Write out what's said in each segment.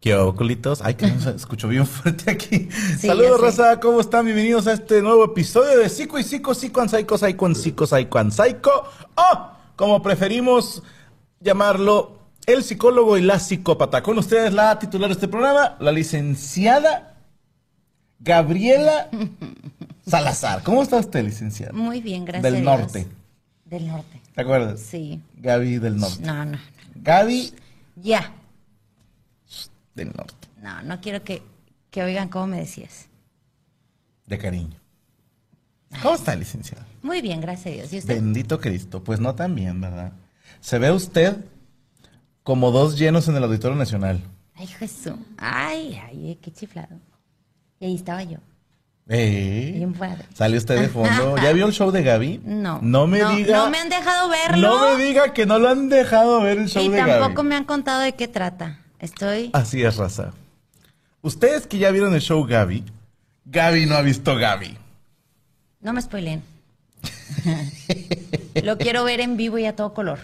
¿Qué culitos? Ay, que se escucho bien fuerte aquí. Saludos, raza. ¿Cómo están? Bienvenidos a este nuevo episodio de Psico y Psico, Psico and Psycho, Psycho and Psico, Psycho and Psycho. O, como preferimos llamarlo, el psicólogo y la psicópata. Con ustedes la titular de este programa, la licenciada Gabriela Salazar. ¿Cómo está usted, licenciada? Muy bien, gracias. Del norte. Del norte. ¿Te acuerdas? Sí. Gaby del norte. No, no. Gaby Ya. Del norte. No, no quiero que, que oigan cómo me decías. De cariño. ¿Cómo está, licenciada? Muy bien, gracias a Dios. ¿Y usted? Bendito Cristo. Pues no tan bien, ¿verdad? Se ve usted como dos llenos en el Auditorio Nacional. Ay, Jesús. Ay, ay, qué chiflado. Y ahí estaba yo. Eh, Bien padre. Sale usted de fondo. ¿Ya vio el show de Gaby? No. No me diga. No me han dejado verlo. No me diga que no lo han dejado ver el show y de tampoco Gaby. me han contado de qué trata. Estoy. Así es, raza. Ustedes que ya vieron el show Gaby, Gaby no ha visto Gaby. No me spoilen. Lo quiero ver en vivo y a todo color.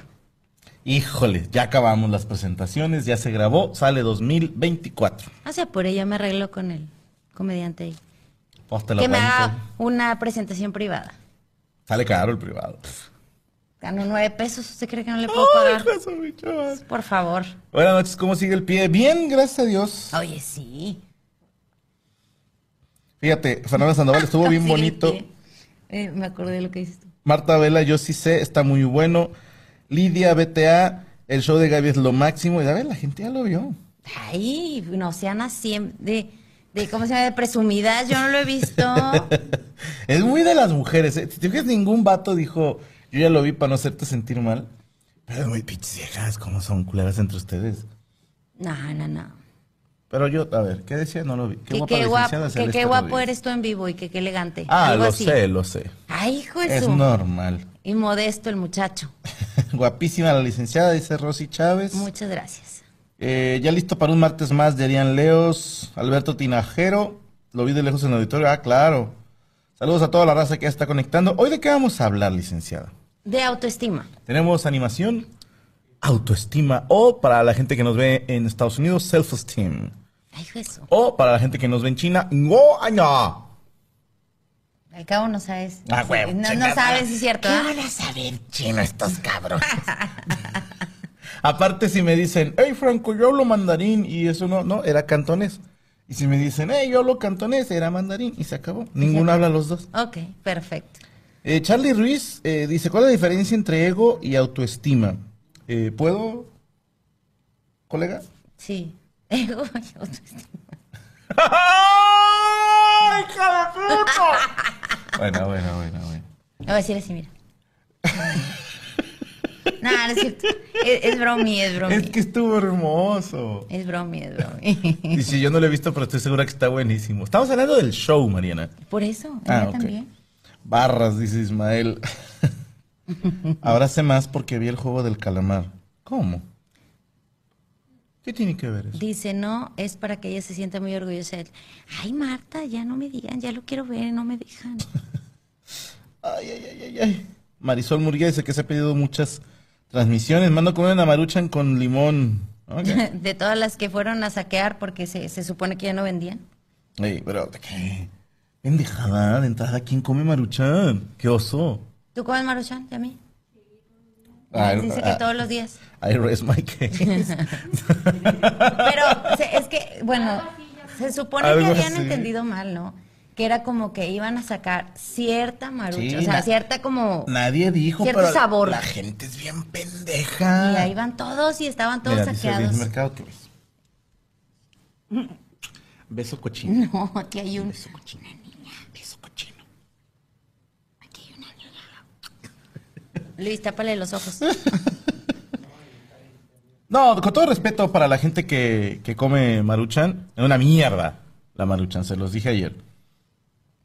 Híjole, ya acabamos las presentaciones, ya se grabó, sale 2024. O sea, por ella me arreglo con el comediante ahí. Pues Que me haga una presentación privada. Sale caro el privado. Gano nueve pesos. ¿Usted cree que no le puedo Ay, pagar? bicho madre. Por favor. Buenas noches, ¿cómo sigue el pie? Bien, gracias a Dios. Oye, sí. Fíjate, Fernanda Sandoval estuvo bien bonito. Eh, me acordé de lo que dices tú. Marta Vela, yo sí sé, está muy bueno. Lidia, BTA, el show de Gaby es lo máximo. Y a ver, la gente ya lo vio. Ay, no sean así de, de, ¿cómo se llama? De presumidas. Yo no lo he visto. Es muy de las mujeres. ¿eh? Si te fijas, ningún vato dijo, yo ya lo vi para no hacerte sentir mal. Pero es muy pinches viejas, como son culeras entre ustedes. No, no, no. Pero yo, a ver, ¿qué decía? No lo vi. Que guapa qué guapo, que qué guapo eres tú en vivo y que qué elegante. Ah, Algo lo así. sé, lo sé. Ay, hijo de Es su- normal. Y modesto el muchacho. Guapísima la licenciada, dice Rosy Chávez. Muchas gracias. Eh, ya listo para un martes más Arián Leos, Alberto Tinajero. Lo vi de lejos en el auditorio. Ah, claro. Saludos a toda la raza que ya está conectando. ¿Hoy de qué vamos a hablar, licenciada? De autoestima. Tenemos animación, autoestima, o para la gente que nos ve en Estados Unidos, self-esteem. Ay. O para la gente que nos ve en China, no, ay, no. Al cabo no sabes. Ah, no, no sabes si es cierto. ¿Qué ¿ah? van a saber chino estos cabrones? Aparte, si me dicen, hey Franco, yo hablo mandarín, y eso no, no, era cantonés. Y si me dicen, hey, yo hablo cantonés, era mandarín, y se acabó. Ninguno habla los dos. Ok, perfecto. Eh, Charlie Ruiz eh, dice, ¿cuál es la diferencia entre ego y autoestima? Eh, ¿Puedo, colega? Sí. Ego y autoestima. ¡Ay, hija de puta! bueno, bueno, bueno, bueno. Lo voy a decir así, mira. no, no es cierto. Es, es bromi, es bromi. Es que estuvo hermoso. Es bromi, es bromi. Y si yo no lo he visto, pero estoy segura que está buenísimo. Estamos hablando del show, Mariana. Por eso, Ah, ella ok. también. Barras, dice Ismael. Ahora sé más porque vi el juego del calamar. ¿Cómo? ¿Qué tiene que ver eso? Dice, no, es para que ella se sienta muy orgullosa de él. Ay, Marta, ya no me digan, ya lo quiero ver, no me dejan. Ay, ay, ay, ay, ay. Marisol Murguía dice que se ha pedido muchas transmisiones. Mando comer una maruchan con limón. De todas las que fueron a saquear porque se, se supone que ya no vendían. Ey, pero ¿qué? Pendejada de entrada. ¿Quién come maruchan? ¡Qué oso! ¿Tú comes maruchan, a mí? Ay, Dice que ah, todos los días. I rest my case. Pero se- es que, bueno, se supone que habían así. entendido mal, ¿no? Que era como que iban a sacar cierta marucha, Sí, o sea, cierta como... Nadie dijo, Cierto pero sabor. la gente es bien pendeja. Y ahí van todos y estaban todos Mira, dice saqueados. Luis Mercado, ¿qué ves? Beso cochino. No, aquí hay un... Beso cochino. Beso cochino. Aquí hay una niña. Luis, tápale los ojos. No, con todo respeto para la gente que, que come maruchan, es una mierda la maruchan, se los dije ayer.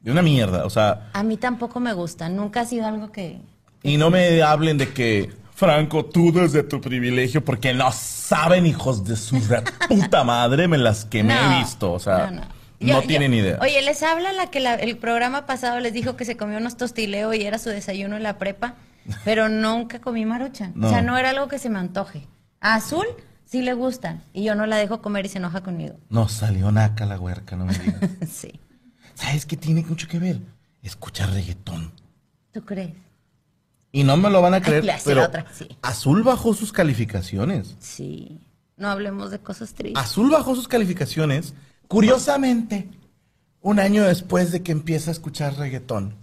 De una mierda, o sea, A mí tampoco me gusta, nunca ha sido algo que... y no me hablen de que, Franco, tú desde tu privilegio, porque no saben, hijos de su puta madre, me las que me No, he visto, o sea, no, no, no. Yo- yo- tienen idea. Oye, les habla la que la- el programa pasado les dijo que se comió unos tostileos y era su desayuno en la prepa, pero nunca comí maruchan. No. O sea, no era algo que se me antoje. A Azul sí le gustan y yo no la dejo comer y se enoja conmigo. No salió naca la huerca, no me digas. sí. ¿Sabes qué tiene mucho que ver? Escuchar reggaetón. ¿Tú crees? Y no me lo van a creer, sí, pero otra, sí. Azul bajó sus calificaciones. Sí. No hablemos de cosas tristes. Azul bajó sus calificaciones, curiosamente, un año después de que empieza a escuchar reggaetón.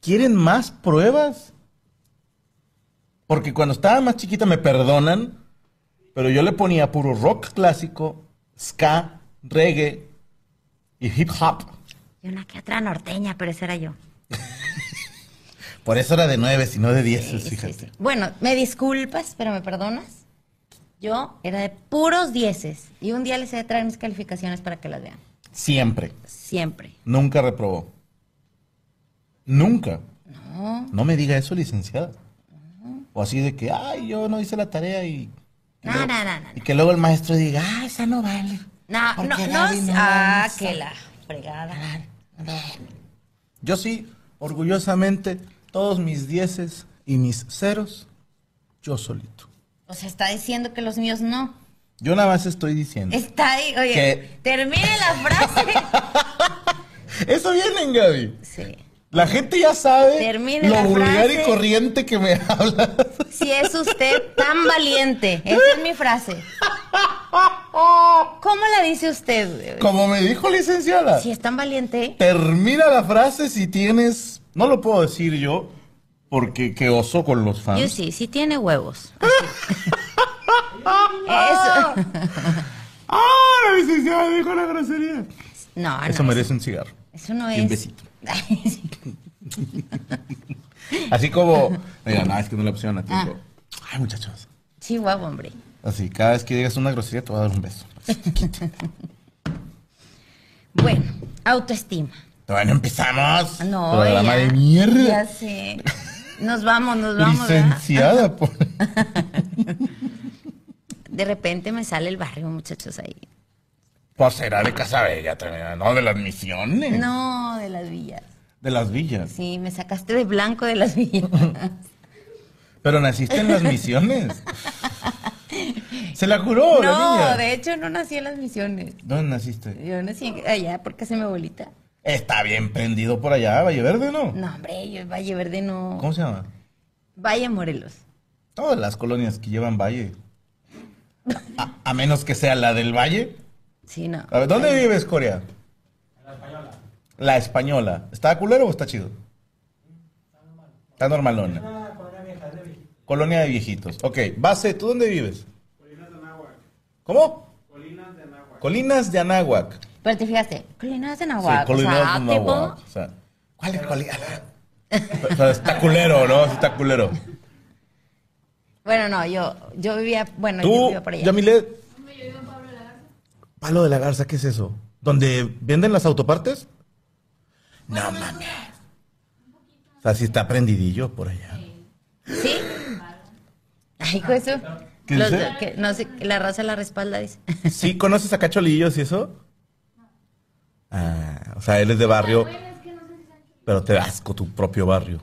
¿Quieren más pruebas? Porque cuando estaba más chiquita me perdonan, pero yo le ponía puro rock clásico, ska, reggae y hip hop. Y una que otra norteña, pero esa era yo. Por eso era de nueve, sino de Sí, sí, fíjate. sí. Bueno, me disculpas, pero me perdonas. Yo era de puros dieces. Y un día les he de traer mis calificaciones para que las vean. Siempre. Siempre. Nunca reprobó. Nunca. No. No me diga eso, licenciada. O así de que, ay, yo no hice la tarea y... y No, luego- no, no, no, Y que luego el maestro diga, ah, esa no vale. No, no, no. Gaby no ah, avanza". que la fregada. Yo sí, orgullosamente, todos mis dieces y mis ceros, yo solito. O sea, está diciendo que los míos no. Yo nada más estoy diciendo. Está ahí, oye, ¿Qué? termine la frase. Eso viene, Gaby. sí. La gente ya sabe Termine lo vulgar frase. y corriente que me hablas. Si es usted tan valiente. Esa es mi frase. ¿Cómo la dice usted? Como me dijo licenciada. Si es tan valiente. Termina la frase si tienes. No lo puedo decir yo, porque qué oso con los fans. Yo sí, sí tiene huevos. Eso. ¡Ah! La licenciada dijo la grosería. No, no. Eso merece un cigarro. Eso no Y es. un besito. Así como. Mira, no, es que no le pusieron a ti. Ah. Ay, muchachos. Chihuahua, hombre. Así, cada vez que digas una grosería te voy a dar un beso. Bueno, autoestima. Todavía no empezamos. No, Programa ya- de mierda. Ya sé. Nos vamos, nos vamos. Licenciada, por... De repente me sale el barrio, muchachos, ahí. Pues será de Casa Bella también, ¿no? De las misiones. No, de las villas. De las villas. Sí, me sacaste de blanco de las villas. Pero naciste en las misiones. Se la curó la no, niña. de hecho no nací en las misiones. ¿Dónde naciste? Yo nací allá porque hace mi abuelita. Está bien prendido por allá, Valle Verde, ¿no? No, hombre, yo Valle Verde no. ¿Cómo se llama? Valle Morelos. Todas las colonias que llevan Valle. A, a menos que sea la del Valle. Sí, no. A ver, ¿dónde vives, Corea? La Española. ¿La Española? ¿Está culero o está chido? Está normalona. Colonia de viejitos. Ok, base, ¿tú dónde vives? ¿Cómo? Colinas de Anáhuac. Pero te fijaste, colinas de. Sí, Colinas o sea, de tipo, Anáhuac. O sea, ¿cuál es Colinas? O sea, está culero, ¿no? Está culero. Bueno, no, yo, yo vivía, bueno, yo Tú, vivía por allá. Yamile. Palo de la Garza, ¿qué es eso? ¿Donde venden las autopartes? No mames. O sea, sí está prendidillo por allá. ¿Sí? Ay, hijo, eso. ¿Qué Los- dice? que, no sé, la raza la respalda, dice. ¿Sí conoces a Cacholillos y eso? Ah, o sea, él es de barrio, pero te da asco tu propio barrio.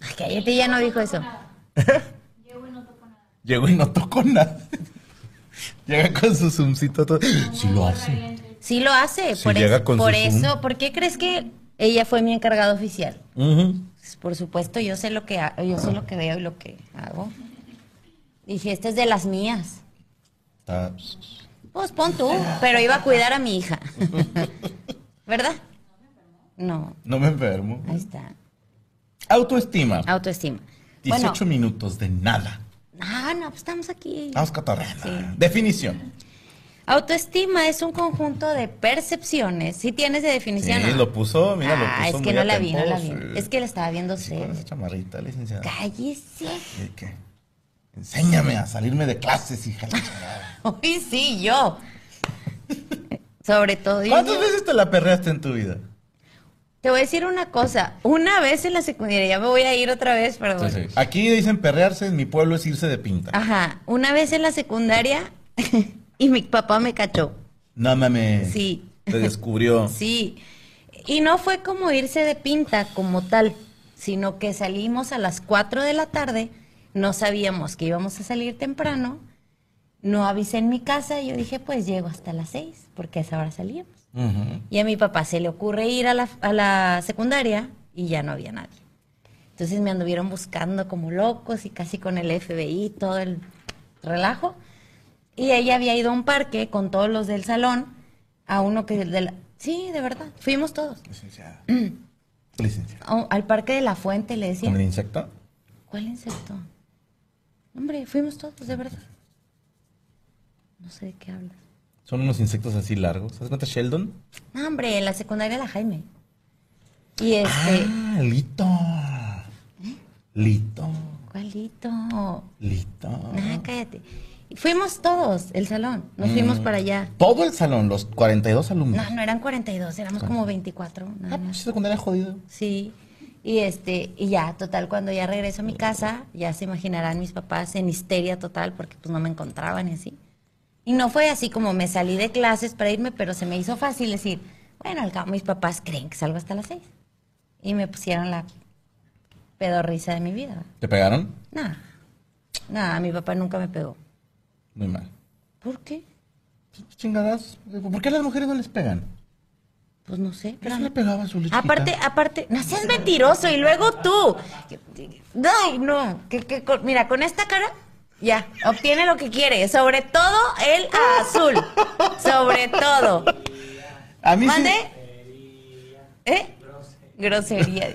Ay, cállate, ya no dijo eso. Llegó y no tocó nada. Llega con su zoomcito todo. Sí lo hace. Sí lo hace, Sí, por, llega eso, con por su Zoom. eso. ¿Por qué crees que ella fue mi encargada oficial? Pues, por supuesto, yo sé lo que ha- yo sé lo que veo y lo que hago. Dije, esta es de las mías. Está- Pues pon tú, pero iba a cuidar a mi hija. ¿Verdad? No, No me enfermo. ahí está. Autoestima. Autoestima. 18 minutos de nada. Ah, no, pues estamos aquí. Vamos cotorreando. Sí. Definición. Autoestima es un conjunto de percepciones. Si tienes de definición. Sí, ¿no? lo puso, mira, lo Ah, puso es que muy no la vi, no la vi. sí. Es que la estaba viendo Sí, con esa chamarrita, licenciada. Cállese. ¿Y qué? Enséñame a salirme de clases, hija. Uy, sí, yo. Sobre todo yo. ¿Cuántas veces te la perreaste en tu vida? Te voy a decir una cosa. Una vez en la secundaria, ya me voy a ir otra vez, bueno. Aquí dicen perrearse, en mi pueblo es irse de pinta. Ajá. Una vez en la secundaria y mi papá me cachó. No mames. Sí. Te descubrió. Sí. Y no fue como irse de pinta como tal, sino que salimos a las 4 de la tarde, no sabíamos que íbamos a salir temprano, no avisé en mi casa y yo dije, pues llego hasta las 6, porque a esa hora salíamos. Y a mi papá se le ocurre ir a la, a la secundaria y ya no había nadie. Entonces me anduvieron buscando como locos y casi con el FBI, todo el relajo. Y ella había ido a un parque con todos los del salón, a uno que... De la- sí, de verdad, fuimos todos. Licenciada. Licenciada. A- al parque de la fuente le ¿Con decían. el insecto? ¿Cuál insecto? Hombre, fuimos todos, de verdad. No sé de qué hablas. Son unos insectos así largos. ¿Sabes cuenta Sheldon? No, hombre, en la secundaria la Jaime. Y este... Ah, Lito. Lito. ¿Cuálito? Lito. Nah, cállate. Fuimos todos, el salón. Nos fuimos Mm. para allá. Todo el salón, los 42 alumnos. No, no eran 42, éramos como 24. Nada Ah, más. pues secundaria jodido. Sí. Y este, y ya, total, cuando ya regreso a mi casa, ya se imaginarán mis papás en histeria total porque pues no me encontraban y así. Y no fue así como me salí de clases para irme, pero se me hizo fácil decir, bueno, al cabo mis papás creen que salgo hasta las seis. Y me pusieron la pedorrisa de mi vida. ¿Te pegaron? Nada, nada, mi papá nunca me pegó. Muy mal. ¿Por qué? Chingadas. ¿Por qué a las mujeres no les pegan? Pues no sé. Pero le pegaba a su lechita. Aparte, aparte, no seas mentiroso y luego tú. Ay, no, que, que mira, con esta cara ya obtiene lo que quiere, sobre todo el azul, sobre todo. A mí sí- ¿Mande? ¿Eh? Grosería.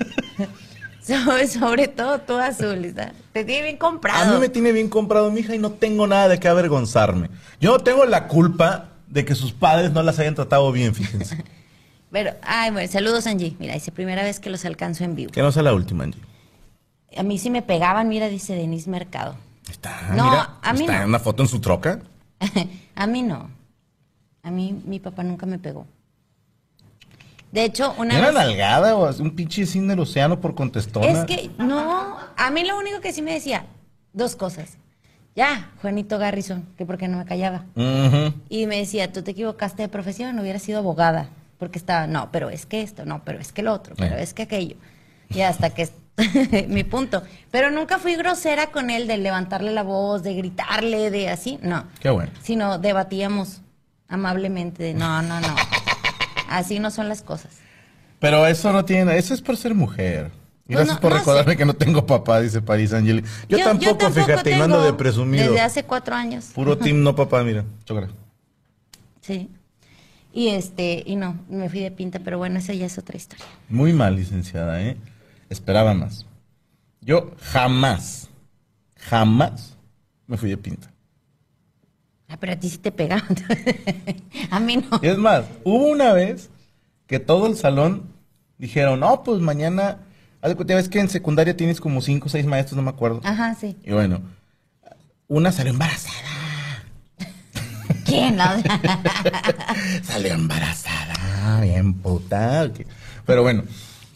sobre, sobre todo tú azul, está- te tiene bien A comprado. mí me tiene bien comprado mi hija y no tengo nada de qué avergonzarme. Yo no tengo la culpa de que sus padres no las hayan tratado bien, fíjense. Pero, ay, bueno, saludos Angie. Mira, dice primera vez que los alcanzo en vivo. Que no sea la última, Angie. A mí sí me pegaban, mira, dice Denise Mercado. Está, No, mira, a mí está no. en una foto en su troca. a mí no. A mí mi papá nunca me pegó. De hecho, una Una vez... nalgada o un pinche sin del océano por contestona. Es que, no, a mí lo único que sí me decía, dos cosas. Ya, Juanito Garrison, que porque no me callaba. Y me decía, tú te equivocaste de profesión, hubiera sido abogada. Porque estaba, no, pero es que esto, no, pero es que lo otro, pero Eh. es que aquello. Y hasta que, mi punto. Pero nunca fui grosera con él de levantarle la voz, de gritarle, de así, no. Qué bueno. Sino debatíamos amablemente de, no, no, no. Así no son las cosas. Pero eso no tiene, eso es por ser mujer. Pues Gracias no- por no recordarme sé. que no tengo papá, dice Paris Angeli. Yo, tampoco, fíjate, y no ando de presumido. Desde hace cuatro años. Puro team no papá, mira. Chócala. Sí. Y este, y no, me fui de pinta, pero bueno, esa ya es otra historia. Muy mal, licenciada, ¿eh? Esperaba más. Yo jamás, jamás me fui de pinta. Ah, pero a ti sí te pegaban. a mí no. Y es más, hubo una vez que todo el salón dijeron, no, pues mañana, cuenta, ves que en secundaria tienes como cinco o seis maestros, no me acuerdo. Ajá, sí. Y bueno, una salió embarazada. ¿Quién? Salió embarazada, bien puta. Pero bueno,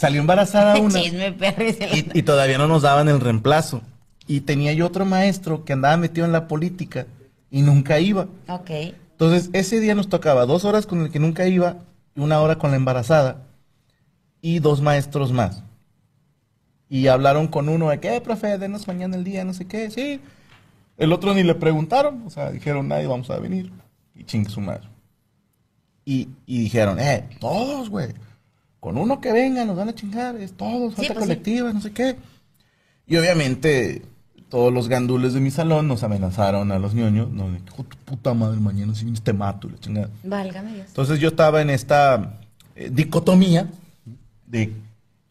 salió embarazada una. Chisme, perro. y y, y todavía no nos daban el reemplazo. Y tenía yo otro maestro que andaba metido en la política y nunca iba. Ok. Entonces, ese día nos tocaba dos horas con el que nunca iba y una hora con la embarazada y dos maestros más. Y hablaron con uno de que, "Eh, profe, denos mañana el día, no sé qué, sí. El otro ni le preguntaron, o sea, dijeron, nadie vamos a venir. Y ching su madre. Y, y dijeron, eh, todos, güey. Con uno que venga nos van a chingar, es todos, falta pues sí. colectiva, no sé qué. Y obviamente todos los gandules de mi salón nos amenazaron a los ñoños, no, "Hijo tu puta madre, mañana si vienes te mato, la chingada. Válgame Dios. Entonces yo estaba en esta eh, dicotomía de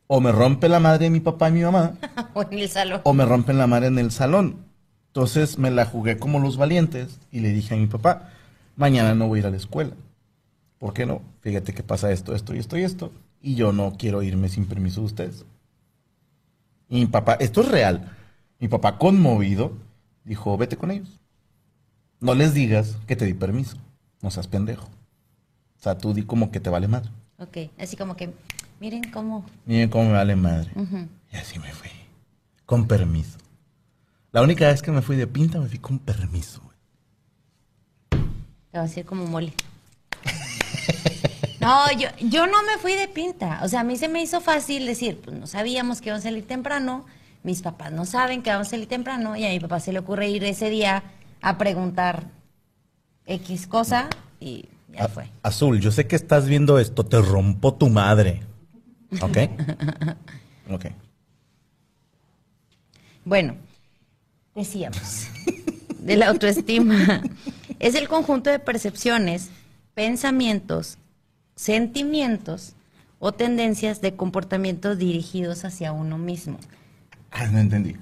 o me rompe la madre de mi papá y mi mamá, O en el salón. o me rompen la madre en el salón. Entonces me la jugué como los valientes y le dije a mi papá, mañana no voy a ir a la escuela. ¿Por qué no? Fíjate que pasa esto, esto y esto y esto. Y yo no quiero irme sin permiso de ustedes. Y mi papá, esto es real. Mi papá conmovido dijo, vete con ellos. No les digas que te di permiso. No seas pendejo. O sea, tú di como que te vale madre. Ok. Así como que, miren cómo. Miren cómo me vale madre. Y así me fui. Con permiso. La única vez que me fui de pinta me fui con permiso. Te va a decir como mole. No, yo, yo no me fui de pinta. O sea, a mí se me hizo fácil decir, pues no sabíamos que íbamos a salir temprano, mis papás no saben que vamos a salir temprano, y a mi papá se le ocurre ir ese día a preguntar X cosa y ya A- fue. Azul, yo sé que estás viendo esto, te rompo tu madre. ¿Ok? ok. Bueno, decíamos, de la autoestima. Es el conjunto de percepciones, pensamientos, sentimientos o tendencias de comportamiento dirigidos hacia uno mismo. Ah, no entendí.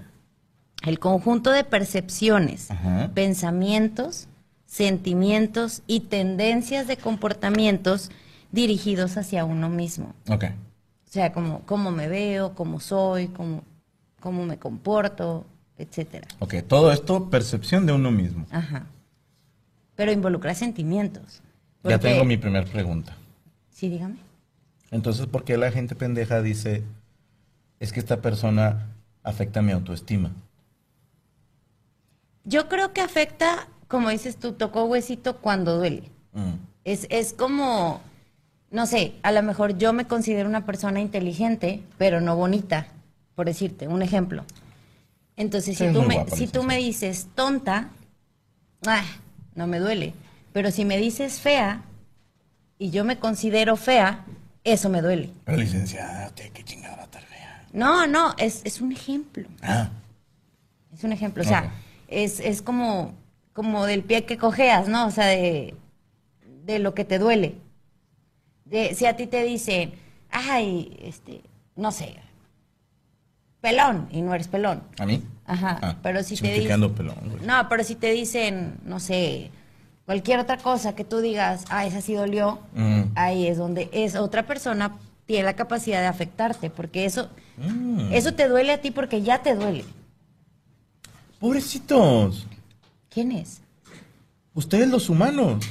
El conjunto de percepciones, Ajá. pensamientos, sentimientos y tendencias de comportamientos dirigidos hacia uno mismo. Ok. O sea, como cómo me veo, cómo soy, cómo, cómo me comporto, etcétera. Ok, todo esto, percepción de uno mismo. Ajá. Pero involucra sentimientos. Ya tengo mi primer pregunta. Sí, dígame. Entonces, ¿por qué la gente pendeja dice, es que esta persona afecta mi autoestima? Yo creo que afecta, como dices tú, tocó huesito cuando duele. Mm. Es, es como, no sé, a lo mejor yo me considero una persona inteligente, pero no bonita, por decirte, un ejemplo. Entonces, si tú, me, guapa, si tú me dices tonta, ah, no me duele. Pero si me dices fea y yo me considero fea, eso me duele. Pero licenciada, usted qué chingada va a estar fea. No, no, es, es un ejemplo. Ah, Es un ejemplo. O sea, es, es como, como del pie que cojeas, ¿no? O sea, de, de lo que te duele. De, si a ti te dicen, ay, este, no sé, pelón, y no eres pelón. ¿a mí? Ajá, Ah, pero si te dicen... pelón, güey. No, pero si te dicen, no sé, cualquier otra cosa que tú digas, ah, esa sí dolió, Mm. ahí es donde es otra persona tiene la capacidad de afectarte, porque eso, Mm. eso te duele a ti porque ya te duele. Pobrecitos. ¿Quién es? Ustedes los humanos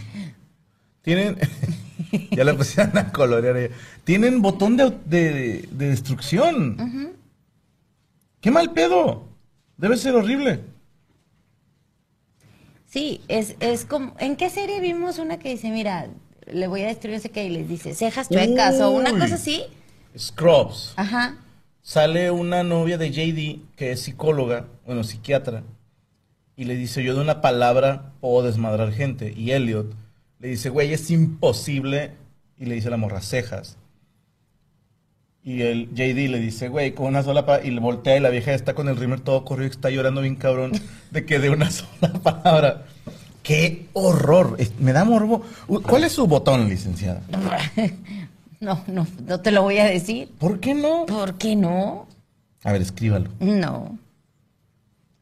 tienen, ya la pusieron a colorear, tienen botón de, de- de destrucción. Qué mal pedo. Debe ser horrible. Sí, es, es como, ¿en qué serie vimos una que dice, mira, le voy a destruir no sé qué y les dice cejas chuecas o una Uy. cosa así? Scrubs. Ajá. Sale una novia de JD que es psicóloga, bueno, psiquiatra, y le dice, yo de una palabra puedo desmadrar gente. Y Elliot le dice, güey, es imposible. Y le dice la morra, cejas. Y el JD le dice, güey, con una sola palabra. Y le voltea y la vieja está con el rímel todo corrido y está llorando bien cabrón de que de una sola palabra. ¡Qué horror! Me da morbo. ¿Cuál es su botón, licenciada? No, no, no te lo voy a decir. ¿Por qué no? ¿Por qué no? A ver, escríbalo. No.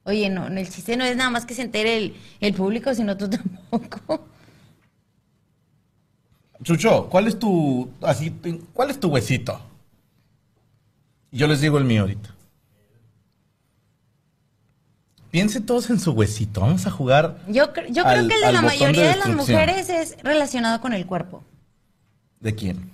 Oye, no, el chiste no es nada más que se entere el, el público, sino tú tampoco. Chucho, ¿cuál es tu así cuál es tu huesito? Yo les digo el mío ahorita. Piensen todos en su huesito. Vamos a jugar. Yo, cre- yo al- creo que el de la mayoría de, las mujeres es relacionado con el cuerpo. ¿De quién?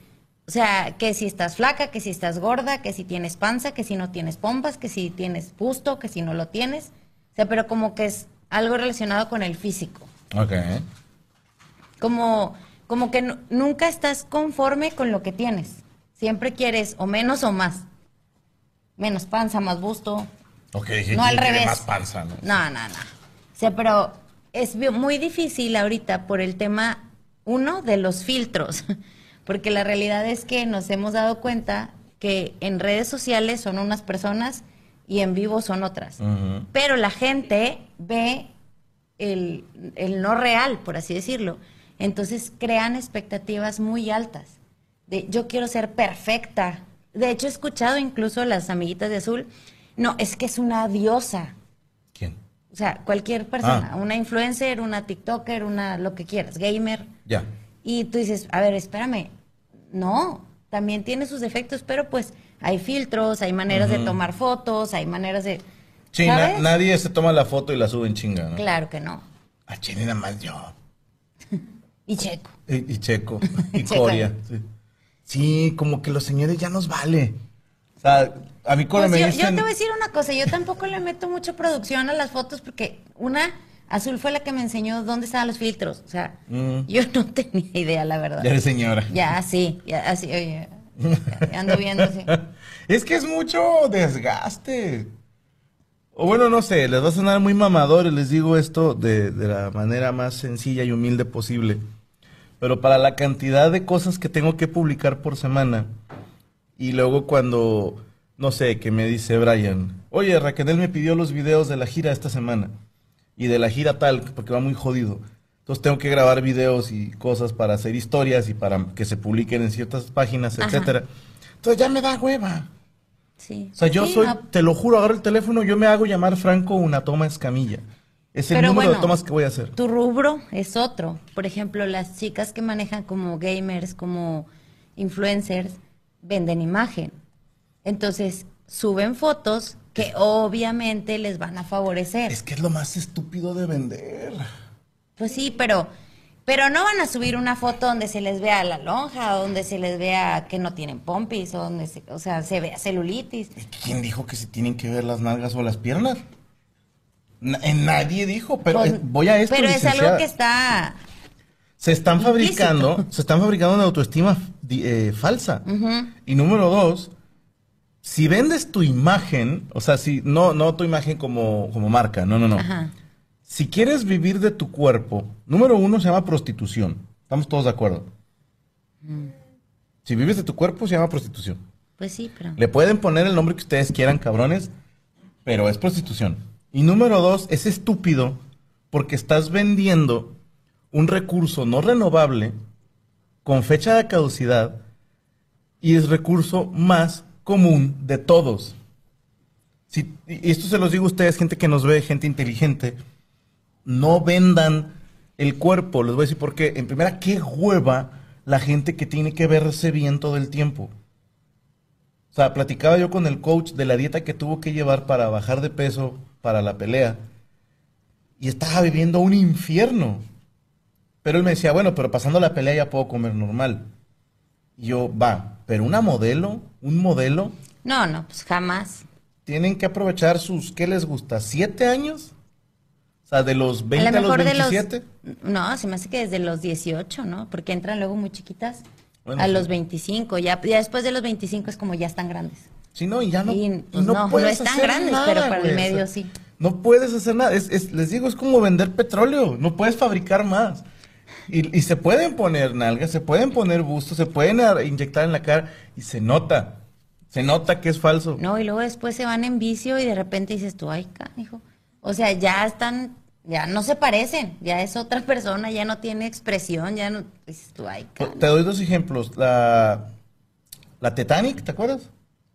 O sea, que si estás flaca, que si estás gorda, que si tienes panza, que si no tienes pompas, que si tienes busto, que si no lo tienes. O sea, pero como que es algo relacionado con el físico. Ok. Como, como que nu- nunca estás conforme con lo que tienes. Siempre quieres o menos o más. Menos panza, más busto. Ok, dije, No al ¿quién tiene revés. más panza, ¿no? No, no, no. O sea, pero es muy difícil ahorita por el tema, uno, de los filtros. Porque la realidad es que nos hemos dado cuenta que en redes sociales son unas personas y en vivo son otras. Pero la gente ve el, el no real, por así decirlo. Entonces crean expectativas muy altas. De yo quiero ser perfecta. De hecho, he escuchado incluso las amiguitas de azul. No, es que es una diosa. ¿Quién? O sea, cualquier persona, Ah. una influencer, una TikToker, una lo que quieras, gamer. Ya. Y tú dices, a ver, espérame. No, también tiene sus defectos, pero pues hay filtros, hay maneras de tomar fotos, hay maneras de. Sí, nadie se toma la foto y la sube en chinga, ¿no? Claro que no. A Chile nada más yo. Y checo. Y, y Checo. Y. Coria. Sí. Sí, como que los señores ya nos vale. O sea, a mí cuando Pues me yo, te voy a decir una cosa, yo tampoco le meto mucha producción a las fotos porque una, Azul fue la que me enseñó dónde estaban los filtros. O sea, Mm. yo no tenía idea, la verdad. Ya eres señora. Ya, sí, ya, así, oye, ando viendo así. Es que es mucho desgaste. O bueno, no sé, les va a sonar muy mamador y les digo esto de, de la manera más sencilla y humilde posible. Pero para la cantidad de cosas que tengo que publicar por semana, y luego cuando, no sé, que me dice Brian, oye, Raquel me pidió los videos de la gira esta semana, y de la gira tal, porque va muy jodido. Entonces tengo que grabar videos y cosas para hacer historias y para que se publiquen en ciertas páginas, Ajá. etcétera. Entonces ya me da hueva. Sí. O sea, yo Sí, soy, te lo juro, agarro el teléfono, yo me hago llamar Franco una toma escamilla. Es el Pero número de tomas que voy a hacer. Tu rubro es otro. Por ejemplo, las chicas que manejan como gamers, como influencers, venden imagen. Entonces, suben fotos que obviamente les van a favorecer. Es que es lo más estúpido de vender. Pues sí, pero, pero no van a subir una foto donde se les vea la lonja, donde se les vea que no tienen pompis, o donde se, o sea, se vea celulitis. ¿Quién dijo que se tienen que ver las nalgas o las piernas? Eh, nadie dijo, pero Pues, eh, voy a esto, pero es algo que está... Se están implícito. fabricando, se están fabricando una autoestima eh, falsa. Y número dos, si vendes tu imagen, o sea, si no, no tu imagen como, como marca, no, no, no. Ajá. Si quieres vivir de tu cuerpo, número uno se llama prostitución. Estamos todos de acuerdo. Si vives de tu cuerpo, se llama prostitución. Pues sí, pero... Le pueden poner el nombre que ustedes quieran, cabrones, pero es prostitución. Y número dos, es estúpido porque estás vendiendo un recurso no renovable con fecha de caducidad y es recurso más común de todos. Si- y esto se los digo a ustedes, gente que nos ve, gente inteligente, no vendan el cuerpo. Les voy a decir por qué. En primera, qué hueva la gente que tiene que verse bien todo el tiempo. O sea, platicaba yo con el coach de la dieta que tuvo que llevar para bajar de peso para la pelea. Y estaba viviendo un infierno. Pero él me decía, bueno, pero pasando la pelea ya puedo comer normal. Y yo, va, pero una modelo, un modelo, No, no, pues jamás. tienen que aprovechar sus, ¿qué les gusta? ¿Siete años? O sea, de los 20 a a, lo los mejor de 27. los... No, se me hace que desde los 18, ¿no? Porque entran luego muy chiquitas. Bueno, a sí. los 25. Ya, ya después de los 25 es como ya están grandes. Sí, no, y ya no. Y, y pues, no, no puedes están hacer grandes, nada, pero para el o medio sea, sí. No puedes hacer nada. Es, es- les digo, es como vender petróleo. No puedes fabricar más. Y, y se pueden poner nalgas, se pueden poner bustos, se pueden inyectar en la cara y se nota. Se nota que es falso. No, y luego después se van en vicio y de repente dices tú, ay, hijo. O sea, ya están, ya no se parecen, ya es otra persona, ya no tiene expresión, ya no, dices tú, ay, Te doy dos ejemplos. La, la Titanic, ¿te acuerdas?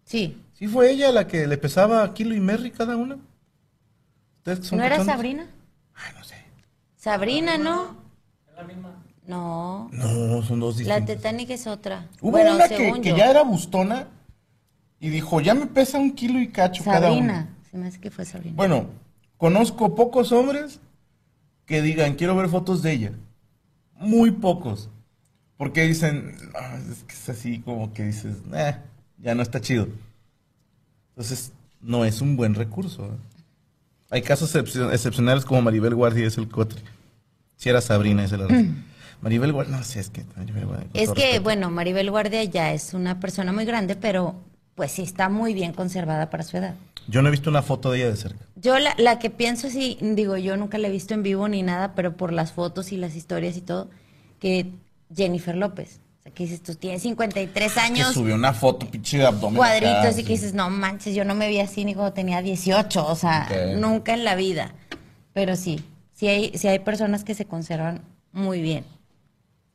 Sí, ¿Sí fue ella la que le pesaba kilo y Merry cada una? ¿Ustedes que son ¿No era? Sabrina? Ay, no sé. Sabrina, ¿no? No. No, son dos La distintas. Titanic es otra. Hubo bueno, una que, ya era bustona y dijo, ya me pesa un kilo y cacho cada una. Sabrina. Se me hace que fue Sabrina. Bueno, conozco pocos hombres que digan, quiero ver fotos de ella. Muy pocos. Porque dicen, "Ah, es que es así como que dices, "Eh, ya no está chido. Entonces, no es un buen recurso. ¿eh? Hay casos excepcio- excepcionales como Maribel Guardia es el cotre. Si era Sabrina, esa era la Maribel Guardia, no sé, es que Maribel Guardia. con es que, respeto. bueno, Maribel Guardia ya es una persona muy grande, pero pues sí está muy bien conservada para su edad. Yo no he visto una foto de ella de cerca. Yo la, la que pienso, sí, digo, yo nunca la he visto en vivo ni nada, pero por las fotos y las historias y todo, que Jennifer López. Sea, que dices, tú tienes 53 Que años, subió una foto, pinche de abdomen. cuadritos, acá, y sí. que dices, no manches, yo no me vi así ni cuando tenía 18, o sea, nunca en la vida. Pero sí, sí hay, sí hay personas que se conservan muy bien.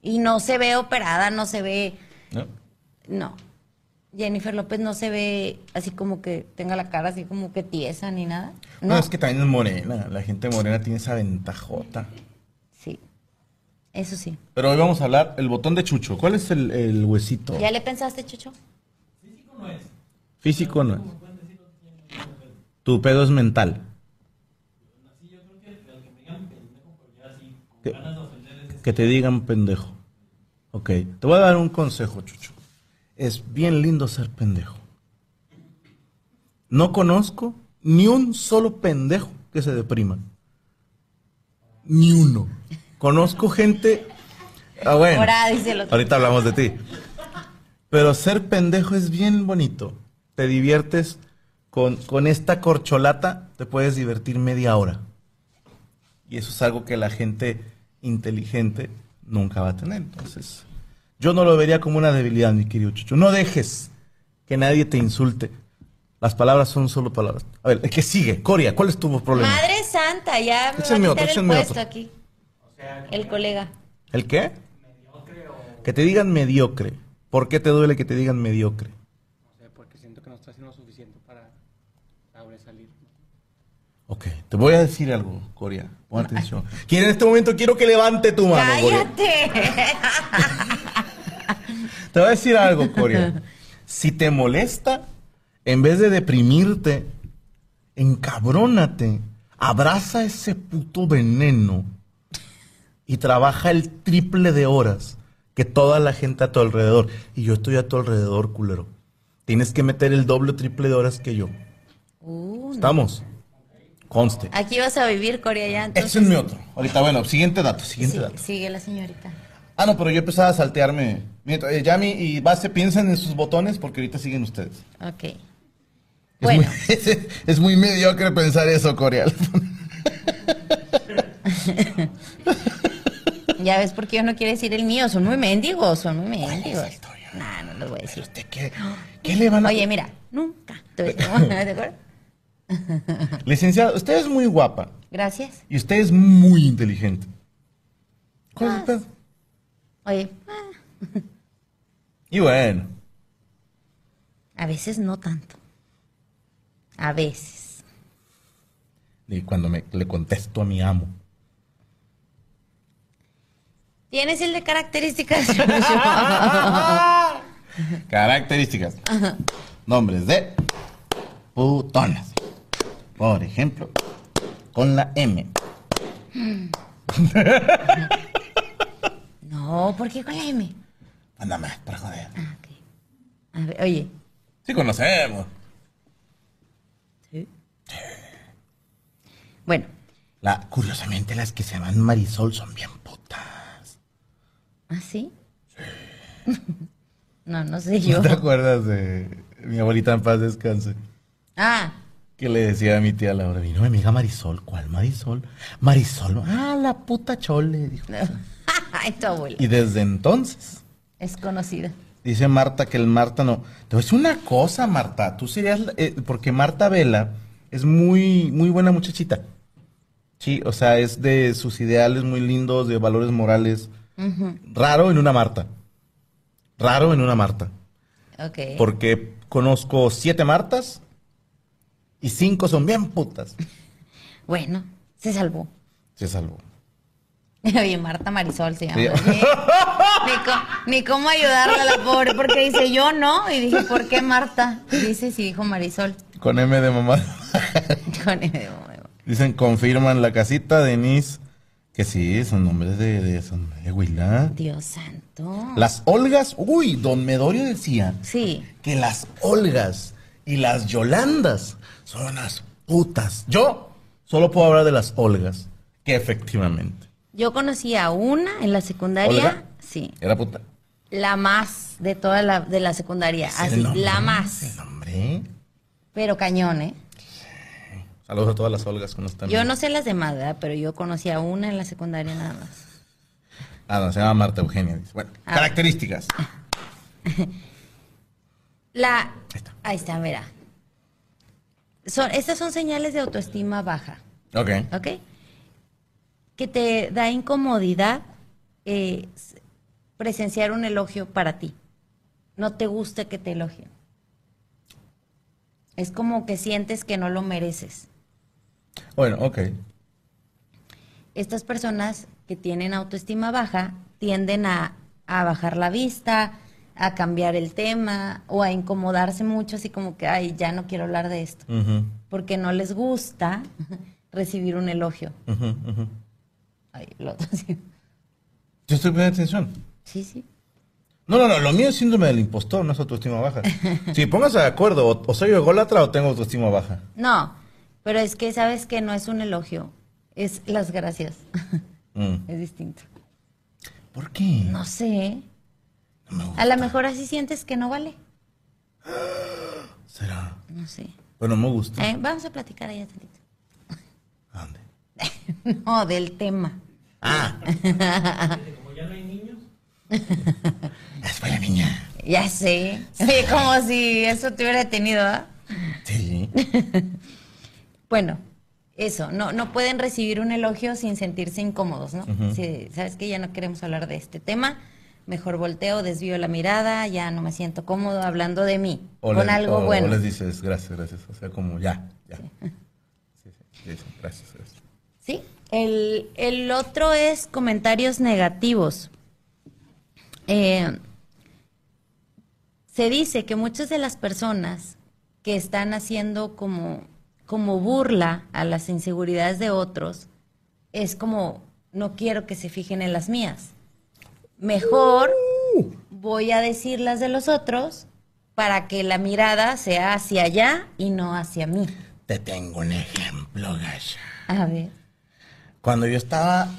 Y no se ve operada, no se ve, ¿No? no. Jennifer López no se ve así como que tenga la cara así como que tiesa ni nada. No, No, es que también es morena. La gente morena tiene esa ventajota. Eso sí. Pero hoy vamos a hablar el botón de Chucho. ¿Cuál es el, el huesito? ¿Ya le pensaste, Chucho? Físico no es. Tu pedo es mental. Que, que te digan pendejo. Ok. Te voy a dar un consejo, Chucho. Es bien lindo ser pendejo. No conozco ni un solo pendejo que se deprima. Ni uno. Conozco gente. Ah, bueno. Ahora dice el otro. Ahorita hablamos de ti. Pero ser pendejo es bien bonito. Te diviertes con, con esta corcholata, te puedes divertir media hora. Y eso es algo que la gente inteligente nunca va a tener. Entonces, yo no lo vería como una debilidad, mi querido Chucho. No dejes que nadie te insulte. Las palabras son solo palabras. A ver, ¿qué sigue? Coria, ¿cuál es tu problema? Madre santa, ya me va a quitar el puesto otro. aquí. El colega. ¿El qué? Que te digan mediocre. ¿Por qué te duele que te digan mediocre? No sé, porque siento que no está haciendo lo suficiente para sobresalir. Ok, te voy a decir algo, Coria. Pon atención. Quiero en este momento quiero que levante tu mano, Coria. ¡Cállate! Te voy a decir algo, Coria. Si te molesta, en vez de deprimirte, encabrónate, abraza ese puto veneno y trabaja el triple de horas que toda la gente a tu alrededor. Y yo estoy a tu alrededor, culero. Tienes que meter el doble o triple de horas que yo. Uh, ¿Estamos? Conste. aquí vas a vivir, Corea, ya. Entonces, Échenme otro. Ahorita, bueno, siguiente dato, siguiente Sí, dato. sigue la señorita. Ah, no, pero yo empezaba a saltearme. Mira, eh, Yami y Base piensen en sus botones porque ahorita siguen ustedes. Ok. Es, Bueno, muy, es, es muy mediocre pensar eso, Coreal. ya ves por qué yo no quiero decir el mío. Son muy mendigos, son muy mendigos. Nah, no los voy a decir. ¿Usted qué, qué le van a...? Oye, mira, nunca. Te voy a decir, ¿De acuerdo? Licenciada, usted es muy guapa Gracias. y usted es muy inteligente. ¿Cuál es el Ah. pedo? Oye, ah, Y bueno, a veces no tanto. A veces. y cuando me, le contesto a mi amo. ¿Tienes el de características? Características. Nombres de putonas. Por ejemplo, con la M. no, ¿por qué con la M? Anda más, para joder. Ah, ok. A ver, oye. Sí conocemos. ¿Sí? Bueno, La, curiosamente, las que se llaman Marisol son bien putas. ¿Ah, sí? no, no sé yo. ¿No te acuerdas de mi abuelita en paz descanse? Ah, Que le decía a mi tía Laura, vino mi amiga Marisol. ¿Cuál Marisol? Marisol. Ah, la puta chole, dijo. ay, tu abuela. Y desde entonces, Es conocida. dice Marta que el Marta no. Te voy a decir una cosa, Marta. Tú serías, eh, porque Marta Vela es muy, muy buena muchachita. Sí, o sea, es de sus ideales muy lindos, de valores morales. Raro en una Marta. Raro en una Marta. Ok. Porque conozco siete Martas y cinco son bien putas. Bueno, se salvó. Se salvó. Oye, Marta Marisol se llama. Sí. Ni, ni cómo ayudarle a la pobre, porque dice yo no. Y dije, ¿por qué Marta? Dice, sí, dijo Marisol. Con M de mamá. Con M de mamá. Dicen, confirman la casita, Denise. Que sí, son nombres de, de, son de Huila. Dios santo. Las Olgas, uy, don Medorio decía Sí. que las Olgas y las Yolandas son unas putas. Yo solo puedo hablar de las Olgas, que efectivamente. Yo conocí a una en la secundaria. ¿Olga? Sí. Era puta. La más de toda la, de la secundaria. ¿Es el Así, nombre? la ¿El más. nombre? Pero cañón, ¿eh? Saludos a todas las Olgas que nos están Yo no sé las demás, ¿verdad? Pero yo conocí a una en la secundaria nada más. Ah, no, se llama Marta Eugenia. Bueno, Ah. características. La. está. Ahí está, mira. Son, estas son señales de autoestima baja, Ok. ¿ok? Que te da incomodidad eh, presenciar un elogio para ti. No te gusta que te elogien. Es como que sientes que no lo mereces. Bueno, ok. Estas personas que tienen autoestima baja tienden a, a bajar la vista, a cambiar el tema o a incomodarse mucho, así como que, ay, ya no quiero hablar de esto, porque no les gusta recibir un elogio. Ay, el otro sí. Yo estoy poniendo atención. Sí, sí. No, no, no, lo mío es síndrome del impostor, no es autoestima baja. Sí, póngase de acuerdo, o, o soy ególatra o tengo autoestima baja. No, pero es que sabes que no es un elogio, es las gracias. Mm. es distinto. ¿Por qué? No sé. No me gusta. A lo mejor así sientes que no vale. ¿Será? No sé. Bueno, me gusta. Eh, vamos a platicar allá tantito. ¿A dónde? No, del tema. Ah. Es para la niña. Ya sé. Oye, como si eso te hubiera detenido, ¿ah? Sí. Bueno, eso, no, no pueden recibir un elogio sin sentirse incómodos, ¿no? Si sabes que ya no queremos hablar de este tema, mejor volteo, desvío la mirada, ya no me siento cómodo hablando de mí, O con algo o- bueno. O les dices, gracias, gracias. O sea, como ya, ya. Sí, sí, sí, sí, gracias, gracias. Sí, el, el otro es comentarios negativos. Eh, se dice que muchas de las personas que están haciendo como, como burla a las inseguridades de otros es como, no quiero que se fijen en las mías. Mejor voy a decir las de los otros para que la mirada sea hacia allá y no hacia mí. Te tengo un ejemplo, Gasha. A ver. Cuando yo estaba